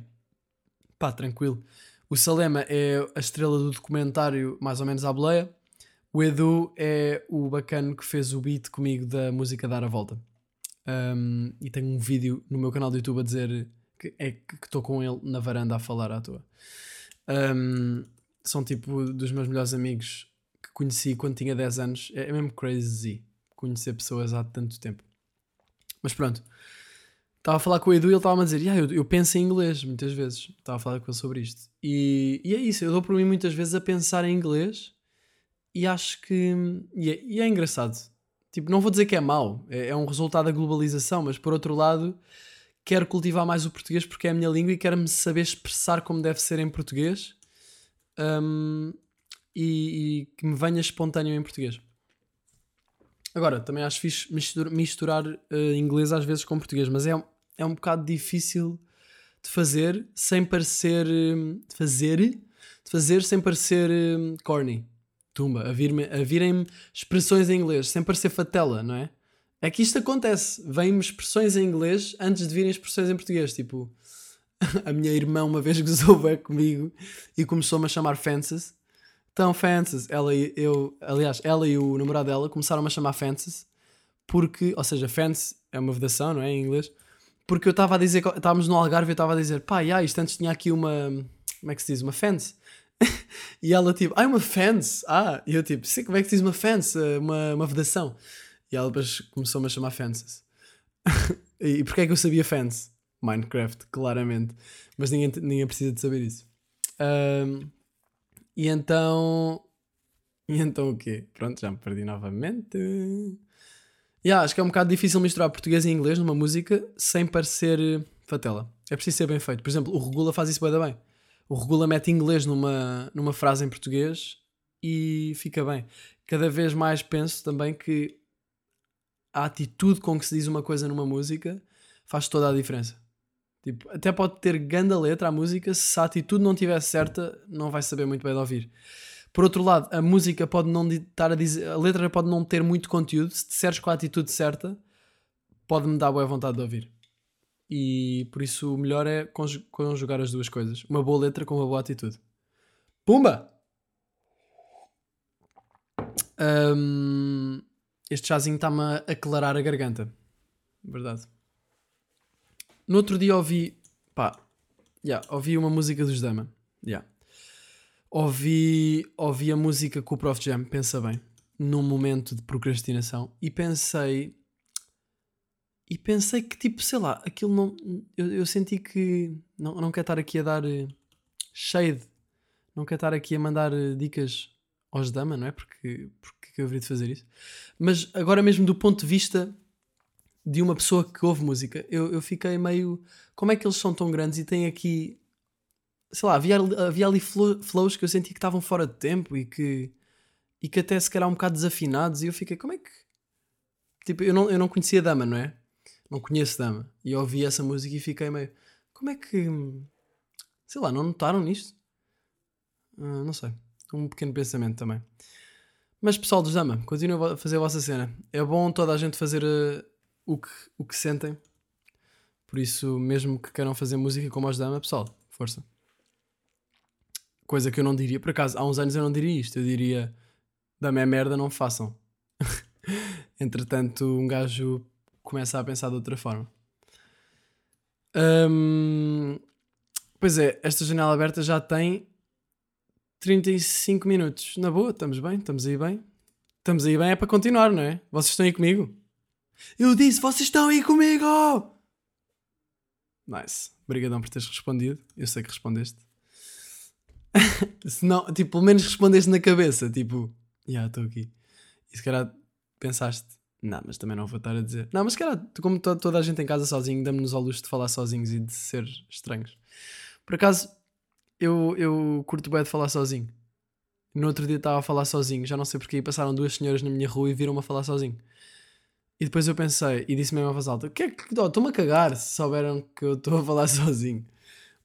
pá, tranquilo. O Salema é a estrela do documentário Mais ou menos à boleia. O Edu é o bacana que fez o beat comigo da música Dar a Volta. Um, e tenho um vídeo no meu canal do YouTube a dizer que é que estou com ele na varanda a falar à toa. Um, são tipo dos meus melhores amigos que conheci quando tinha 10 anos. É, é mesmo crazy conhecer pessoas há tanto tempo. Mas pronto. Estava a falar com o Edu e ele estava a dizer: "Yeah, eu, eu penso em inglês muitas vezes. Estava a falar com ele sobre isto. E, e é isso, eu dou por mim muitas vezes a pensar em inglês e acho que. E é, e é engraçado. Tipo, não vou dizer que é mau, é, é um resultado da globalização, mas por outro lado, quero cultivar mais o português porque é a minha língua e quero-me saber expressar como deve ser em português hum, e, e que me venha espontâneo em português. Agora, também acho fixe misturar, misturar eh, inglês às vezes com português, mas é, é um bocado difícil de fazer sem parecer. hum, de fazer. de fazer sem parecer hum, corny. Tumba, a, a virem-me expressões em inglês, sem parecer fatela, não é? É que isto acontece. Vêm-me expressões em inglês antes de virem expressões em português. Tipo, a minha irmã uma vez gozou bem comigo e começou-me a chamar Fences. Então, Fences, ela e eu, aliás, ela e o namorado dela começaram-me a chamar Fences porque, ou seja, fence é uma vedação, não é? Em inglês. Porque eu estava a dizer, estávamos no Algarve e eu estava a dizer, pá, já, isto antes tinha aqui uma, como é que se diz? Uma fence. e ela tipo, ah, uma fence. Ah, e eu tipo, sim, como é que diz uma fence? Eh, Uma, uma vedação. E ela depois começou-me a chamar fences. e porquê é que eu sabia fence? Minecraft, claramente. Mas ninguém, ninguém precisa de saber isso. Ahm, e então. E então o quê? Pronto, já me perdi novamente. Yeah, acho que é um bocado difícil misturar português e inglês numa música sem parecer fatela. É preciso ser bem feito. Por exemplo, o Regula faz isso bem. O Regula mete inglês numa, numa frase em português e fica bem. Cada vez mais penso também que a atitude com que se diz uma coisa numa música faz toda a diferença. Tipo, até pode ter grande letra a música, se a atitude não estiver certa, não vai saber muito bem de ouvir. Por outro lado, a música pode não estar a dizer, a letra pode não ter muito conteúdo, se disseres com a atitude certa, pode-me dar boa vontade de ouvir. E por isso o melhor é conju- conjugar as duas coisas. Uma boa letra com uma boa atitude. Pumba! Hum, este chazinho está-me a aclarar a garganta. Verdade. No outro dia ouvi. Pá. Yeah, ouvi uma música dos Dama. Yeah. Ouvi, ouvi a música com o Prof Jam, pensa bem, num momento de procrastinação e pensei. E pensei que, tipo, sei lá, aquilo não. Eu, eu senti que. Não, não quero estar aqui a dar eh, shade, não quero estar aqui a mandar eh, dicas aos Dama, não é? Porque, porque que eu haveria de fazer isso? Mas agora mesmo do ponto de vista de uma pessoa que ouve música, eu, eu fiquei meio. Como é que eles são tão grandes e têm aqui. Sei lá, havia, havia ali flow- flows que eu sentia que estavam fora de tempo e que. e que até se calhar um bocado desafinados. E eu fiquei, como é que. Tipo, eu não, eu não conhecia Dama, não é? Não conheço Dama. E ouvi essa música e fiquei meio. Como é que. Sei lá, não notaram nisto? Ah, não sei. Um pequeno pensamento também. Mas pessoal dos Dama, continuem a fazer a vossa cena. É bom toda a gente fazer eh, o, que, o que sentem. Por isso, mesmo que queiram fazer música como os Dama, pessoal, força. Coisa que eu não diria, por acaso, há uns anos eu não diria isto. Eu diria: Dama é merda, não façam. Entretanto, um gajo começa a pensar de outra forma. Pois é, esta janela aberta já tem 35 minutos. Na boa, estamos bem, estamos aí bem. Estamos aí bem, é para continuar, não é? Vocês estão aí comigo? Eu disse, vocês estão aí comigo! Nice. Obrigadão por teres respondido. Eu sei que respondeste. Se não, tipo, pelo menos respondeste na cabeça. Tipo, já yeah, estou aqui. E se calhar pensaste, não, mas também não vou estar a dizer. Não, mas tu- como to- toda a gente em casa sozinho, damos-nos ao luxo de falar sozinhos e de ser estranhos. Por acaso, eu, eu curto bem de falar sozinho. No outro dia estava a falar sozinho, já não sei porque, passaram duas senhoras na minha rua e viram-me a falar sozinho. E depois eu pensei, e disse mesmo a voz alta: que é que. Estou-me a cagar se souberam que eu estou a falar sozinho.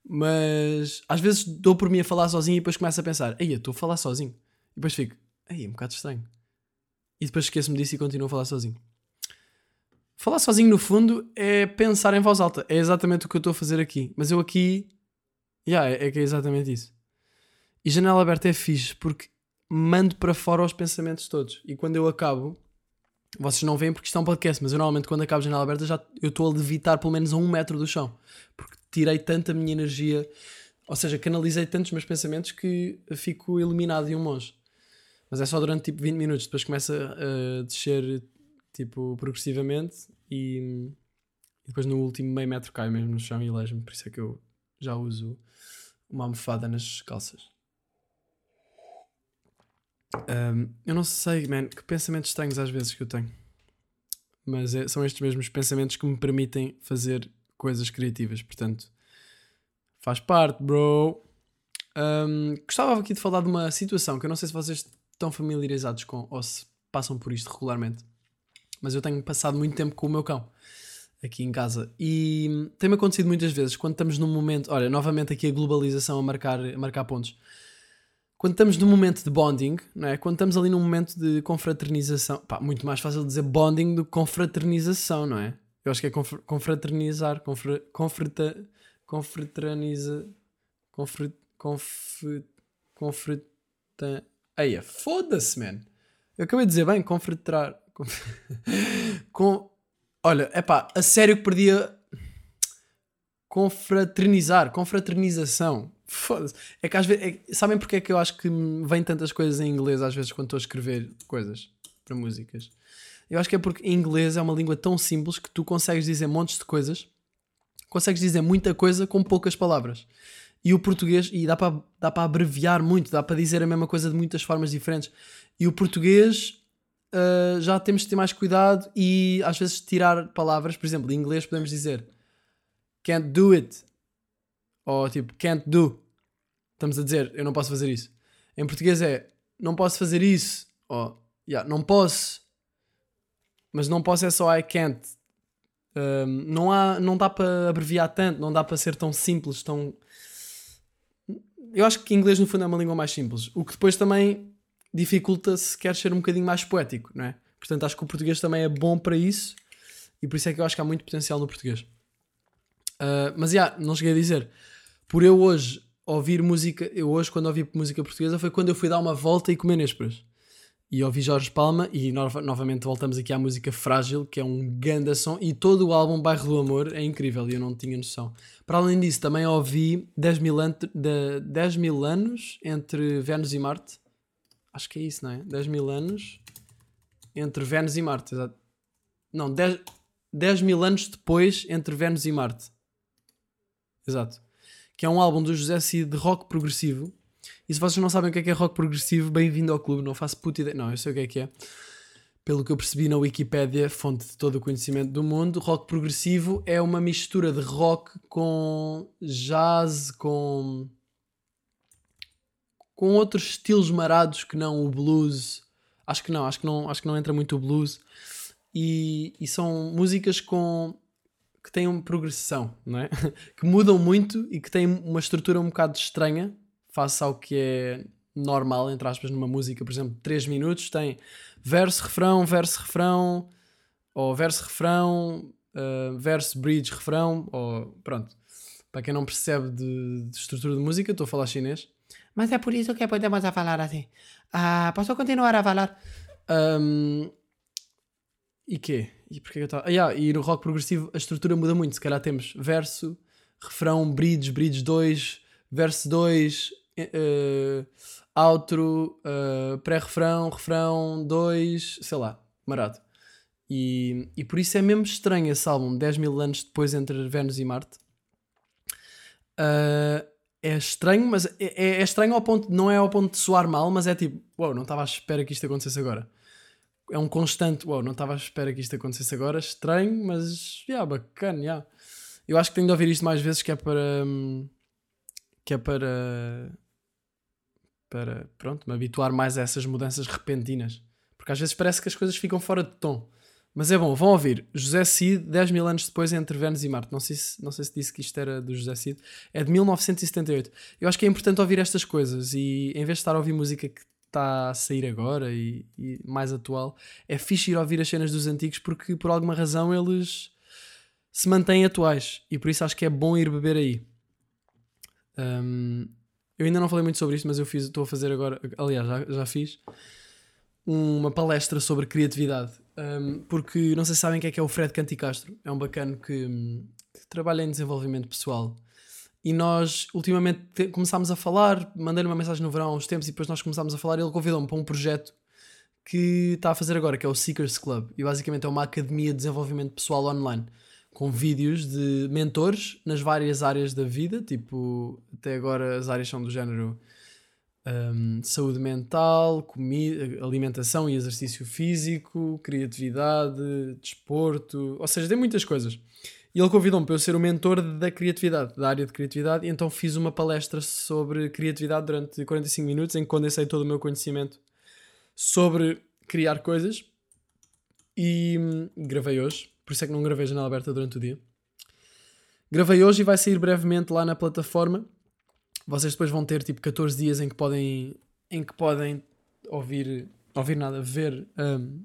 Mas às vezes dou por mim a falar sozinho e depois começo a pensar: ei, eu estou a falar sozinho. E depois fico: ei, é um bocado estranho. E depois esqueço-me disso e continuo a falar sozinho. Falar sozinho, no fundo, é pensar em voz alta. É exatamente o que eu estou a fazer aqui. Mas eu aqui. Yeah, é, é que é exatamente isso. E janela aberta é fixe porque mando para fora os pensamentos todos. E quando eu acabo, vocês não veem porque isto é um podcast, mas eu normalmente quando acabo janela aberta já eu estou a levitar pelo menos a um metro do chão. Porque tirei tanta minha energia, ou seja, canalizei tantos meus pensamentos que fico eliminado de um monge. Mas é só durante tipo 20 minutos, depois começa a descer tipo progressivamente e, e depois no último meio metro cai mesmo no chão e elejo-me. Por isso é que eu já uso uma almofada nas calças. Um, eu não sei, man, que pensamentos estranhos às vezes que eu tenho. Mas é- são estes mesmos pensamentos que me permitem fazer coisas criativas. Portanto, faz parte, bro. Um, gostava aqui de falar de uma situação que eu não sei se vocês estão familiarizados com ou se passam por isto regularmente. Mas eu tenho passado muito tempo com o meu cão aqui em casa e tem-me acontecido muitas vezes quando estamos num momento. Olha, novamente aqui a globalização a marcar, a marcar pontos quando estamos num momento de bonding, não é? quando estamos ali num momento de confraternização, pá, muito mais fácil dizer bonding do que confraternização, não é? Eu acho que é confr- confraternizar, confra, confrata, confraterniza, confra, conf, confrata, eia, foda-se, man. Eu acabei de dizer bem, confraterar, conf- com, olha, é pá, a sério que perdia confraternizar, confraternização. Foda-se. É que às vezes. é- sabem porque é que eu acho que vêm tantas coisas em inglês às vezes quando estou a escrever coisas para músicas? Eu acho que é porque em inglês é uma língua tão simples que tu consegues dizer montes de coisas, consegues dizer muita coisa com poucas palavras. E o português, e dá para dá para abreviar muito, dá para dizer a mesma coisa de muitas formas diferentes. E o português ah, já temos de ter mais cuidado e às vezes tirar palavras, por exemplo, em inglês podemos dizer can't do it. Ou tipo, can't do. Estamos a dizer, eu não posso fazer isso. Em português é, não posso fazer isso. Ou, yeah, não posso. Mas não posso é só I can't. Um, não, há, não dá para abreviar tanto, não dá para ser tão simples, tão. Eu acho que inglês no fundo é uma língua mais simples. O que depois também dificulta se quer ser um bocadinho mais poético, não é? Portanto, acho que o português também é bom para isso e por isso é que eu acho que há muito potencial no português. Uh, mas já, não cheguei a dizer. Por eu hoje ouvir música, eu hoje quando ouvi música portuguesa foi quando eu fui dar uma volta e comer nésperas. E ouvi Jorge Palma e nova- novamente voltamos aqui à música Frágil, que é um ganda som, e todo o álbum Bairro do Amor é incrível e eu não tinha noção. Para além disso, também ouvi 10 mil, de, 10 mil anos entre Vênus e Marte. Acho que é isso, não é? 10 mil anos entre Vênus e Marte, exato. Não, 10, 10 mil anos depois entre Vênus e Marte. Exato. Que é um álbum do José Cid de rock progressivo. E se vocês não sabem o que é que é rock progressivo, bem-vindo ao clube. Não faço puta ideia. Não, eu sei o que é que é. Pelo que eu percebi na Wikipédia, fonte de todo o conhecimento do mundo, rock progressivo é uma mistura de rock com jazz, com com outros estilos marados que não o blues. Acho que não, acho que não, acho que não entra muito o blues. E, e são músicas com que têm uma progressão, não é? que mudam muito e que têm uma estrutura um bocado estranha face ao que é normal, entre aspas, numa música, por exemplo, 3 minutos, tem verso, refrão, verso, refrão, ou verso, refrão, uh, verso, bridge, refrão, ou pronto. Para quem não percebe de, de estrutura de música, estou a falar chinês. Mas é por isso que podemos falar assim. Ah, posso continuar a falar? Um, e quê? E porquê que eu estava. Ah, yeah, e no rock progressivo a estrutura muda muito. Se calhar temos verso, refrão, bridge, bridge 2, verso 2, uh, outro, uh, pré-refrão, refrão 2, sei lá, marado. E, e por isso é mesmo estranho esse álbum, 10 mil anos depois entre Vênus e Marte. Uh, é estranho, mas é, é, é, estranho ao ponto, não é ao ponto de soar mal, mas é tipo, uau, wow, não estava à espera que isto acontecesse agora. É um constante, uau, wow, não estava à espera que isto acontecesse agora, estranho, mas, yeah, bacana, yeah. Eu acho que tenho de ouvir isto mais vezes que é para, hum, que é para, para, pronto, me habituar mais a essas mudanças repentinas. Porque às vezes parece que as coisas ficam fora de tom. Mas é bom, vão ouvir. José Cid, 10 mil anos depois, entre Vênus e Marte. Não sei, se, não sei se disse que isto era do José Cid. É de 1978. Eu acho que é importante ouvir estas coisas e em vez de estar a ouvir música que está a sair agora e, e, mais atual, é fixe ir ouvir as cenas dos antigos porque por alguma razão eles se mantêm atuais e por isso acho que é bom ir beber aí. Um, eu ainda não falei muito sobre isto, mas eu fiz, estou a fazer agora, aliás, já, já fiz uma palestra sobre criatividade. Um, porque não sei se sabem quem é que é o Fred Canticastro. É um bacano que, que trabalha em desenvolvimento pessoal. E nós, ultimamente, te, começámos a falar. Mandei-lhe uma mensagem no verão há uns tempos e depois nós começámos a falar. Ele convidou-me para um projeto que está a fazer agora, que é o Seekers Club. E basicamente é uma academia de desenvolvimento pessoal online com vídeos de mentores nas várias áreas da vida. Tipo, até agora as áreas são do género um, saúde mental, comida, alimentação e exercício físico, criatividade, desporto, ou seja, tem muitas coisas. E ele convidou-me para eu ser o mentor da criatividade, da área de criatividade, e então fiz uma palestra sobre criatividade durante 45 minutos, em que condensei todo o meu conhecimento sobre criar coisas. E hum, gravei hoje, por isso é que não gravei a janela aberta durante o dia. Gravei hoje e vai sair brevemente lá na plataforma vocês depois vão ter tipo 14 dias em que podem, em que podem ouvir, ouvir nada, ver um,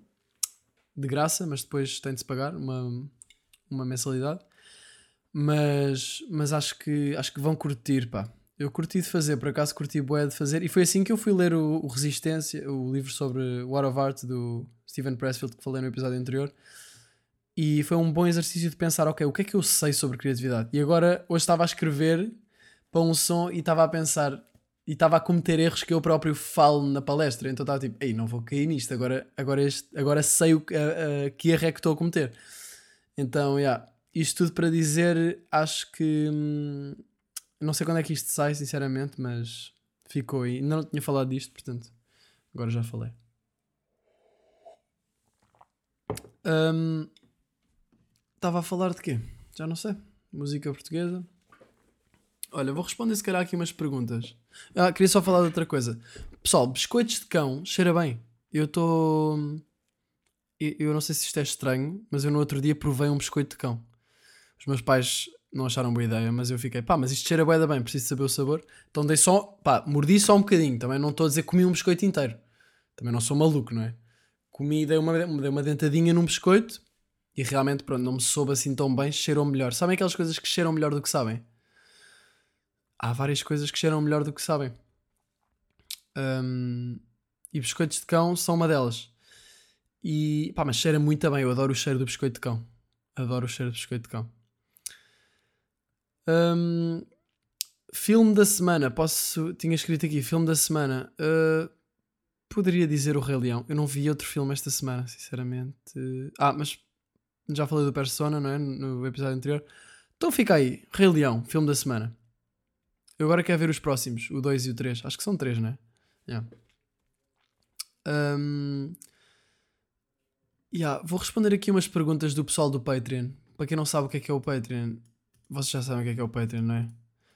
de graça, mas depois tem de se pagar uma, uma mensalidade. Mas, mas acho, que, acho que vão curtir, pá. Eu curti de fazer, por acaso curti bué de fazer, e foi assim que eu fui ler o, o Resistência, o livro sobre War of Art do Steven Pressfield que falei no episódio anterior. E foi um bom exercício de pensar, ok, o que é que eu sei sobre criatividade? E agora, hoje estava a escrever para um som e estava a pensar e estava a cometer erros que eu próprio falo na palestra. Então estava tipo, ei, não vou cair nisto, agora, agora, este, agora sei o, a, a, que erro é que estou a cometer. Então, yeah, isto tudo para dizer, acho que hum, não sei quando é que isto sai, sinceramente, mas ficou aí. Ainda não tinha falado disto, portanto, agora já falei. Hum, estava a falar de quê? Já não sei. Música portuguesa. Olha, vou responder se calhar aqui umas perguntas. Ah, queria só falar de outra coisa. Pessoal, biscoitos de cão cheira bem. Eu estou. Eu não sei se isto é estranho, mas eu no outro dia provei um biscoito de cão. Os meus pais não acharam boa ideia, mas eu fiquei, pá, mas isto cheira bem, bem, preciso saber o sabor. Então dei só, pá, mordi só um bocadinho. Também não estou a dizer comi um biscoito inteiro. Também não sou maluco, não é? Comi, dei uma, dei uma dentadinha num biscoito e realmente, pronto, não me soube assim tão bem, cheirou melhor. Sabem aquelas coisas que cheiram melhor do que sabem? há várias coisas que cheiram melhor do que sabem. Um, e biscoitos de cão são uma delas. E pá, mas cheira muito bem. Eu adoro o cheiro do biscoito de cão. Adoro o cheiro do biscoito de cão. Um, filme da semana. Posso. Tinha escrito aqui, filme da semana. Uh, poderia dizer o Rei Leão. Eu não vi outro filme esta semana, sinceramente. Ah, mas já falei do Persona, não é? No episódio anterior. Então fica aí, Rei Leão, filme da semana. Eu agora quero ver os próximos, o 2 e o 3. Acho que são 3, não é? Yeah. Um, Yeah, vou responder aqui umas perguntas do pessoal do Patreon. Para quem não sabe o que é que é o Patreon, vocês já sabem o que é que é o Patreon, não é?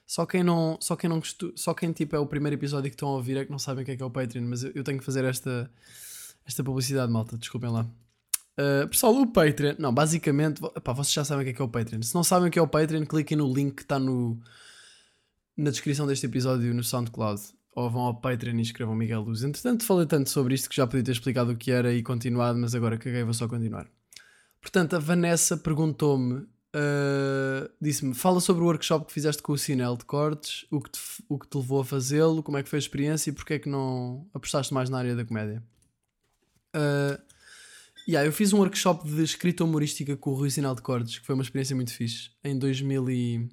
Só quem não, só quem não gostou, só quem tipo é o primeiro episódio que estão a ouvir é que não sabem o que é que é o Patreon, mas eu, tenho que fazer esta, esta publicidade, malta, desculpem lá. Uh, pessoal, o Patreon, não, basicamente, epá, vocês já sabem o que é que é o Patreon. Se não sabem o que é o Patreon, cliquem no link que está no, na descrição deste episódio no SoundCloud. Ou vão ao Patreon e escrevam Miguel Luz. Entretanto, falei tanto sobre isto que já podia ter explicado o que era e continuado, mas agora caguei, vou só continuar. Portanto, a Vanessa perguntou-me, uh, disse-me, fala sobre o workshop que fizeste com o Cinel de cortes, o que te, o que te levou a fazê-lo, como é que foi a experiência e porque é que não apostaste mais na área da comédia. Uh, yeah, eu fiz um workshop de escrita humorística com o Rui Sinal de Cortes, que foi uma experiência muito fixe, em 2000 e...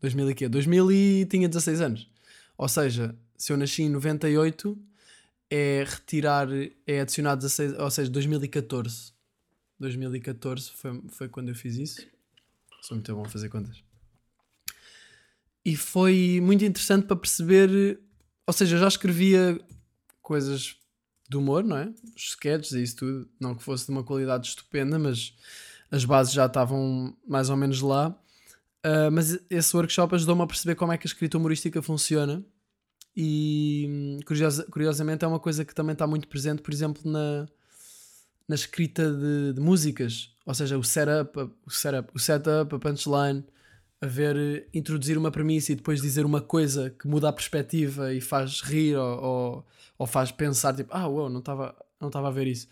2000 e quê? 2000 e tinha 16 anos. Ou seja, se eu nasci em 98, é retirar, é adicionar 16, ou seja, 2014. 2014 foi, foi quando eu fiz isso. Sou muito bom a fazer contas. E foi muito interessante para perceber, ou seja, eu já escrevia coisas de humor, não é? Os sketches e isso tudo, não que fosse de uma qualidade estupenda, mas as bases já estavam mais ou menos lá. Uh, mas esse workshop ajudou-me a perceber como é que a escrita humorística funciona e curiosa- curiosamente é uma coisa que também está muito presente, por exemplo, na, na escrita de, de músicas, ou seja, o setup, o setup, o setup, a punchline, a ver, eh, introduzir uma premissa e depois dizer uma coisa que muda a perspectiva e faz rir ou, ou, ou faz pensar, tipo, ah, uau, não estava não estava a ver isso.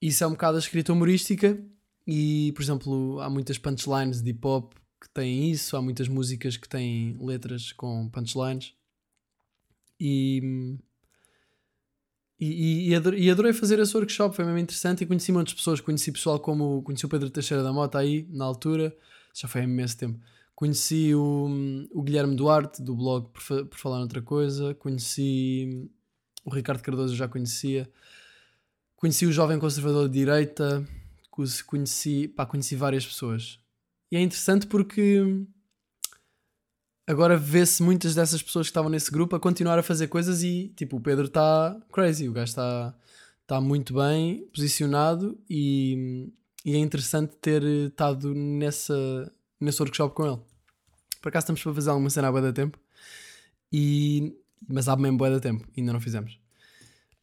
Isso é um bocado a escrita humorística e, por exemplo, há muitas punchlines de hip hop que têm isso, há muitas músicas que têm letras com punchlines e, e, e, e adorei fazer esse workshop, foi mesmo interessante e conheci muitas pessoas, conheci pessoal como conheci o Pedro Teixeira da Mota aí, na altura, já foi há imenso tempo. Conheci o, o Guilherme Duarte do blog por, por falar noutra coisa, conheci o Ricardo Cardoso, já conhecia, conheci o Jovem Conservador de Direita, conheci- pá, conheci várias pessoas. E é interessante porque agora vê-se muitas dessas pessoas que estavam nesse grupo a continuar a fazer coisas e tipo, o Pedro está crazy, o gajo está tá muito bem posicionado e, e é interessante ter estado nessa, nesse workshop com ele. Por acaso estamos para fazer alguma cena há bué da tempo, e, mas há mesmo bué da tempo, ainda não fizemos.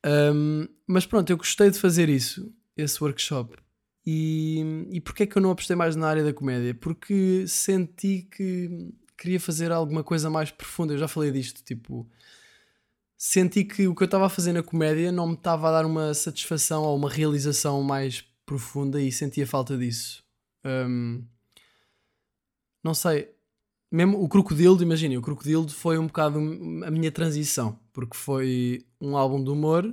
Um, mas pronto, eu gostei de fazer isso, esse workshop. E, e porquê é que eu não apostei mais na área da comédia? Porque senti que queria fazer alguma coisa mais profunda. Eu já falei disto, tipo, senti que o que eu estava a fazer na comédia não me estava a dar uma satisfação ou uma realização mais profunda e sentia falta disso. Um, não sei, mesmo o Crocodilo, imaginem, o Crocodilo foi um bocado a minha transição, porque foi um álbum de humor,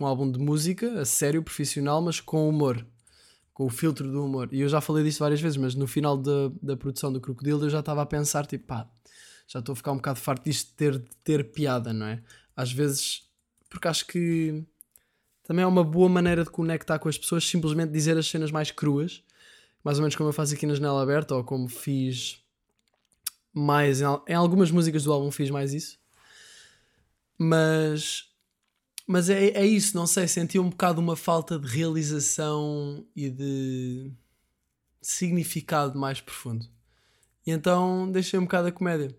um álbum de música, a sério, profissional, mas com humor, com o filtro do humor. E eu já falei disso várias vezes, mas no final da, da produção do Crocodilo eu já estava a pensar, tipo, pá, já estou a ficar um bocado farto disto de ter, de ter piada, não é? Às vezes, porque acho que também é uma boa maneira de conectar com as pessoas, simplesmente dizer as cenas mais cruas, mais ou menos como eu faço aqui na Janela Aberta, ou como fiz mais em, em algumas músicas do álbum fiz mais isso. Mas mas é, é isso, não sei, senti um bocado uma falta de realização e de significado mais profundo. E então deixei um bocado a comédia.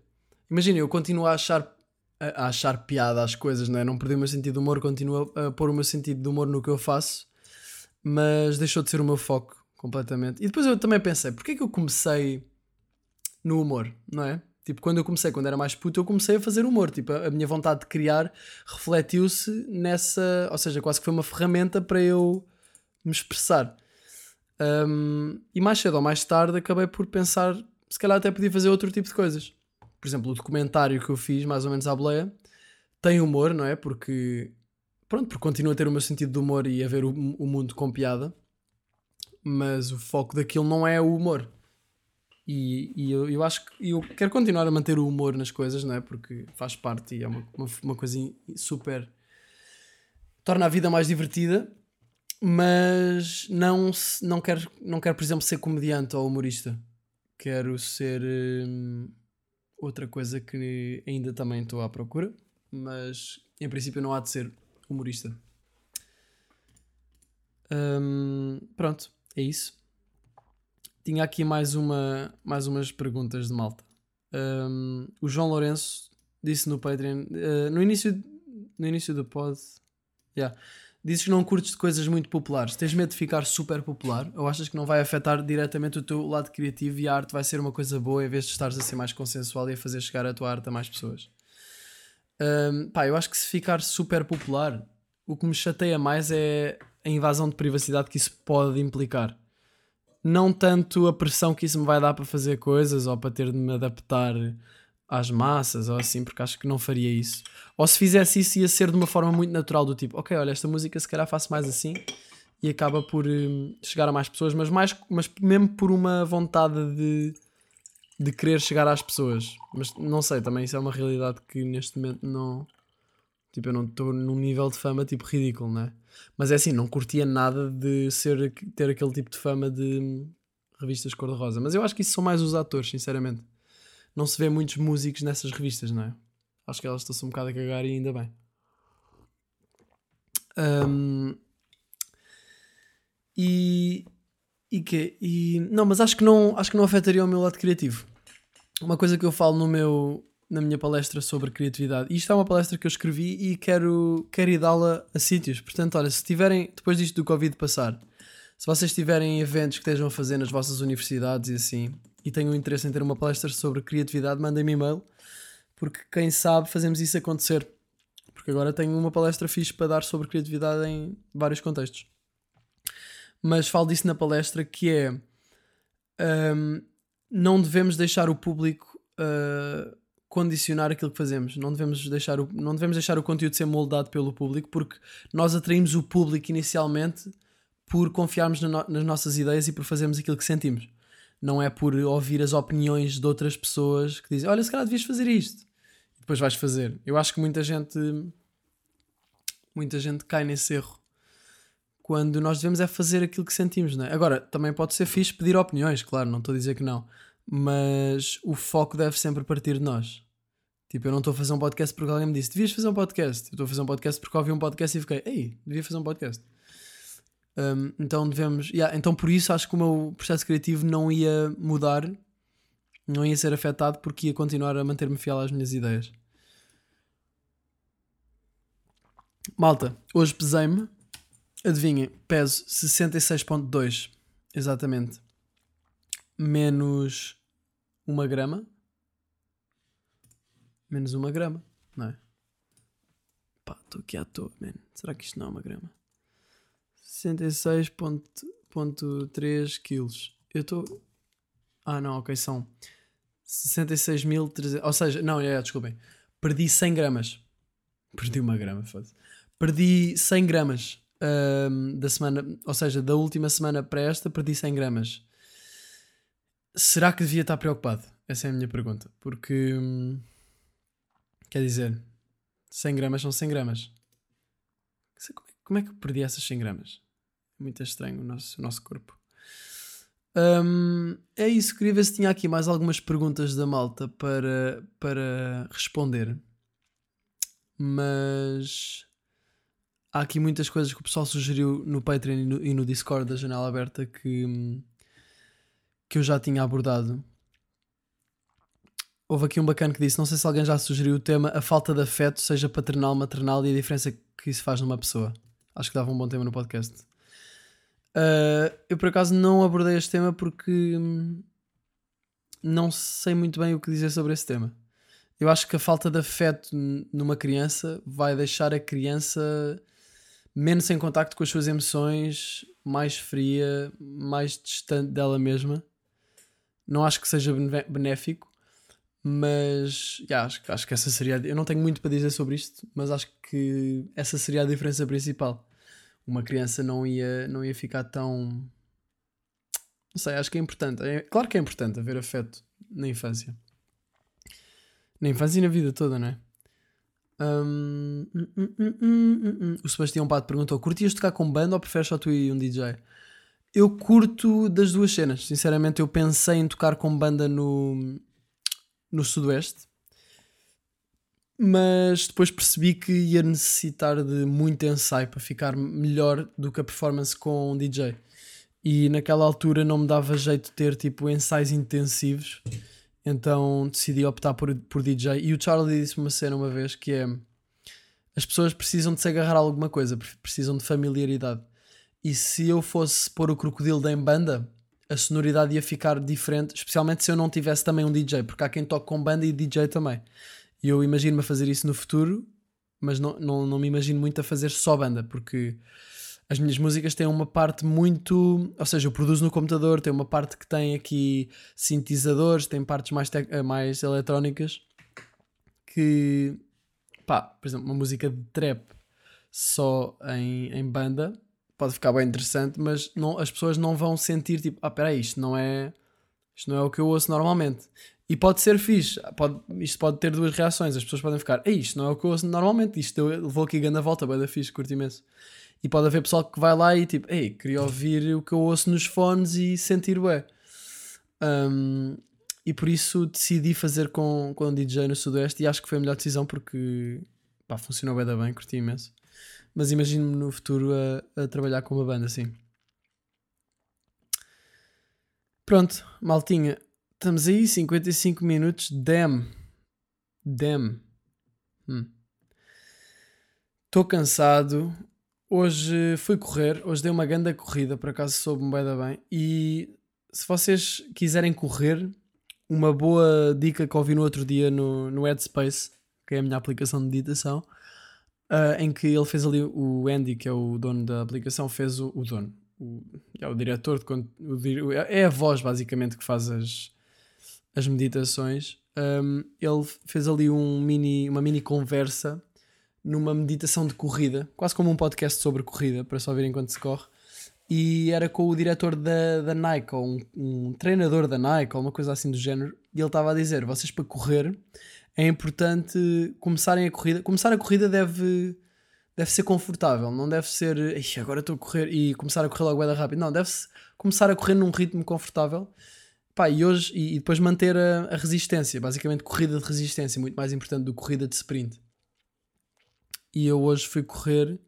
Imagina, eu continuo a achar a, achar piada às coisas, não é? não perdi o meu sentido de humor, continuo a pôr o meu sentido de humor no que eu faço mas deixou de ser o meu foco completamente e depois eu também pensei, porque é que eu comecei no humor, não é? Tipo, quando eu comecei, quando era mais puto, eu comecei a fazer humor. Tipo, a, a minha vontade de criar refletiu-se nessa. Ou seja, quase que foi uma ferramenta para eu me expressar. Um, e mais cedo ou mais tarde acabei por pensar, se calhar até podia fazer outro tipo de coisas. Por exemplo, o documentário que eu fiz, mais ou menos à boleia, tem humor, não é? Porque, pronto, porque continua a ter o meu sentido de humor e a ver o, o mundo com piada. Mas o foco daquilo não é o humor. E, e eu, eu acho que eu quero continuar a manter o humor nas coisas, não é? Porque faz parte e é uma, uma, uma coisa super. torna a vida mais divertida, mas não, não, quero, não quero, por exemplo, ser comediante ou humorista. Quero ser hum, outra coisa que ainda também estou à procura, mas em princípio não há de ser humorista. Hum, pronto, é isso. Tinha aqui mais, uma, mais umas perguntas de malta. Hum, o João Lourenço disse no Patreon, eh, no, início, no início do pod, yeah, dizes que não curtes de coisas muito populares. Tens medo de ficar super popular? Ou achas que não vai afetar diretamente o teu lado criativo e a arte vai ser uma coisa boa em vez de estares a ser mais consensual e a fazer chegar a tua arte a mais pessoas? Hum, pá, eu acho que se ficar super popular, o que me chateia mais é a invasão de privacidade que isso pode implicar. Não tanto a pressão que isso me vai dar para fazer coisas ou para ter de me adaptar às massas ou assim, porque acho que não faria isso. Ou se fizesse isso, ia ser de uma forma muito natural, do tipo, ok, olha, esta música se calhar faço mais assim e acaba por hum, chegar a mais pessoas, mas, mais, mas mesmo por uma vontade de, de querer chegar às pessoas. Mas não sei, também isso é uma realidade que neste momento não. Tipo, eu não estou num nível de fama tipo ridículo, né? Mas é assim, não curtia nada de ser, ter aquele tipo de fama de hum, revistas cor-de-rosa. Mas eu acho que isso são mais os atores, sinceramente. Não se vê muitos músicos nessas revistas, não é? Acho que elas estão-se um bocado a cagar e ainda bem. Hum, e. E que E. Não, mas acho que não, acho que não afetaria o meu lado criativo. Uma coisa que eu falo no meu, na minha palestra sobre criatividade. Isto é uma palestra que eu escrevi e quero, quero ir dá-la a sítios. Portanto, olha, se tiverem, depois disto do Covid passar, se vocês tiverem eventos que estejam a fazer nas vossas universidades e assim, e tenham interesse em ter uma palestra sobre criatividade, mandem-me e-mail, porque quem sabe fazemos isso acontecer. Porque agora tenho uma palestra fixe para dar sobre criatividade em vários contextos. Mas falo disso na palestra que é hum, não devemos deixar o público uh, condicionar aquilo que fazemos. Não devemos, deixar o, não devemos deixar o conteúdo ser moldado pelo público porque nós atraímos o público inicialmente por confiarmos na no, nas nossas ideias e por fazermos aquilo que sentimos. Não é por ouvir as opiniões de outras pessoas que dizem: Olha, se calhar devias fazer isto. E depois vais fazer. Eu acho que muita gente. Muita gente cai nesse erro. Quando nós devemos é fazer aquilo que sentimos, não é? Agora, também pode ser fixe pedir opiniões, claro, não estou a dizer que não. Mas o foco deve sempre partir de nós. Tipo, eu não estou a fazer um podcast porque alguém me disse: devias fazer um podcast. Eu estou a fazer um podcast porque ouvi um podcast e fiquei: ei, devia fazer um podcast. Um, então devemos. Yeah, então por isso acho que o meu processo criativo não ia mudar, não ia ser afetado porque ia continuar a manter-me fiel às minhas ideias. Malta, hoje pesei-me. Adivinhem, peso 66,2. Exatamente. Menos uma grama. Menos uma grama, não é? Pá, estou aqui à toa, man. Será que isto não é uma grama? 66.3 quilos. Eu estou. Ah, não, ok, são 66.300. Ou seja, não, é, é, desculpem. Perdi 100 gramas. Perdi uma grama, foda Perdi 100 gramas um, da semana, ou seja, da última semana para esta, perdi 100 gramas. Será que devia estar preocupado? Essa é a minha pergunta. Porque. Hum, quer dizer, 100 gramas são 100 gramas. Como é que eu perdi essas 100 gramas? É muito estranho o nosso, o nosso corpo. Um, é isso, queria ver se tinha aqui mais algumas perguntas da malta para, para responder. Mas há aqui muitas coisas que o pessoal sugeriu no Patreon e no, e no Discord da Janela Aberta que, que eu já tinha abordado. Houve aqui um bacana que disse: Não sei se alguém já sugeriu o tema A falta de afeto, seja paternal, maternal e a diferença que isso faz numa pessoa. Acho que dava um bom tema no podcast. Uh, eu por acaso não abordei este tema porque hum, não sei muito bem o que dizer sobre esse tema. Eu acho que a falta de afeto numa criança vai deixar a criança menos em contacto com as suas emoções, mais fria, mais distante dela mesma. Não acho que seja benéfico, mas yeah, acho, acho que essa seria. Eu não tenho muito para dizer sobre isto, mas acho que essa seria a diferença principal uma criança não ia, não ia ficar tão. Não sei, acho que é importante. É, claro que é importante haver afeto na infância. Na infância e na vida toda, não é? Um, hum, hum, o Sebastião Pato perguntou: curtias tocar com banda ou preferes só tu e um DJ? Eu curto das duas cenas. Sinceramente, eu pensei em tocar com banda no, no Sudoeste. mas depois percebi que ia necessitar de muito ensaio para ficar melhor do que a performance com um DJ. E naquela altura não me dava jeito de ter tipo ensaios intensivos, então decidi optar por, por DJ. E o Charlie disse uma cena uma vez que é as pessoas precisam de se agarrar a alguma coisa, precisam de familiaridade. E se eu fosse pôr o crocodilo em banda, a sonoridade ia ficar diferente, especialmente se eu não tivesse também um DJ, porque há quem toque com banda e DJ também. E eu imagino-me a fazer isso no futuro, mas não, não, não me imagino muito a fazer só banda, porque as minhas músicas têm uma parte muito. Ou seja, eu produzo no computador, tem uma parte que tem aqui sintetizadores, tem partes mais, mais eletrónicas que. pá, por exemplo, uma música de trap só em, em banda pode ficar bem interessante, mas não, as pessoas não vão sentir tipo, ah, peraí, isto não é. Isto não é o que eu ouço normalmente. E pode ser fixe, pode, isto pode ter duas reações. As pessoas podem ficar, ei, isto não é o que eu ouço normalmente, isto eu vou aqui ganhando a volta, bem da fixe, curto imenso. E pode haver pessoal que vai lá e tipo, ei, queria ouvir o que eu ouço nos fones e sentir bué. Um, e por isso decidi fazer com, com o DJ no Sudoeste e acho que foi a melhor decisão porque pá, funcionou bem da bem, curti imenso. Mas imagino-me no futuro a, a trabalhar com uma banda assim. Pronto, maltinha. Estamos aí, 55 minutos. Damn. Damn. Estou hum. cansado. Hoje fui correr. Hoje dei uma grande corrida. Por acaso soube-me bem da bem. E se vocês quiserem correr, uma boa dica que ouvi no outro dia no, no Headspace, que é a minha aplicação de meditação, uh, em que ele fez ali, o Andy, que é o dono da aplicação, fez o, o dono. O, é o diretor, de, o, é a voz basicamente que faz as, as meditações, um, ele fez ali um mini, uma mini conversa numa meditação de corrida, quase como um podcast sobre corrida, para só ver enquanto se corre. E era com o diretor da, da Nike, ou um, um treinador da Nike, ou uma coisa assim do género. E ele estava a dizer: vocês para correr é importante começarem a corrida. Começar a corrida deve, deve ser confortável, não deve ser agora estou a correr e começar a correr logo bem rápido. Não, deve-se começar a correr num ritmo confortável Pá, e hoje, e, e depois manter a, a, resistência, basicamente corrida de resistência, muito mais importante do que corrida de sprint. E eu hoje fui correr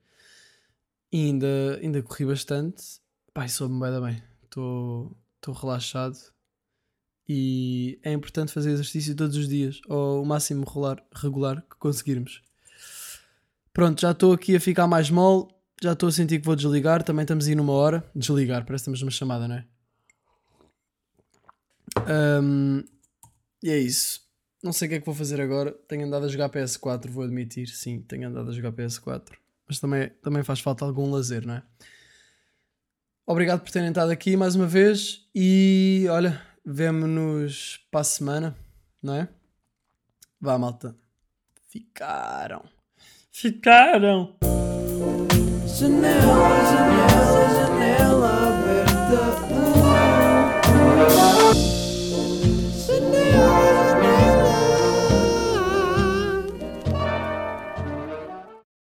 e ainda, ainda corri bastante. Pá, soube-me bem, bem. Estou relaxado e é importante fazer exercício todos os dias, ou o máximo regular, regular que conseguirmos. Pronto, já estou aqui a ficar mais mole, já estou a sentir que vou desligar, também estamos aí numa hora. Desligar, parece que estamos numa chamada, não é? Um, e é isso. Não sei o que é que vou fazer agora. Tenho andado a jogar PS4, vou admitir. Sim, tenho andado a jogar PS4. Mas também, também faz falta algum lazer, não é? Obrigado por terem estado aqui mais uma vez. E olha, vemo-nos para a semana, não é? Vá, malta. Ficaram. Ficaram. Janela, janela, janela.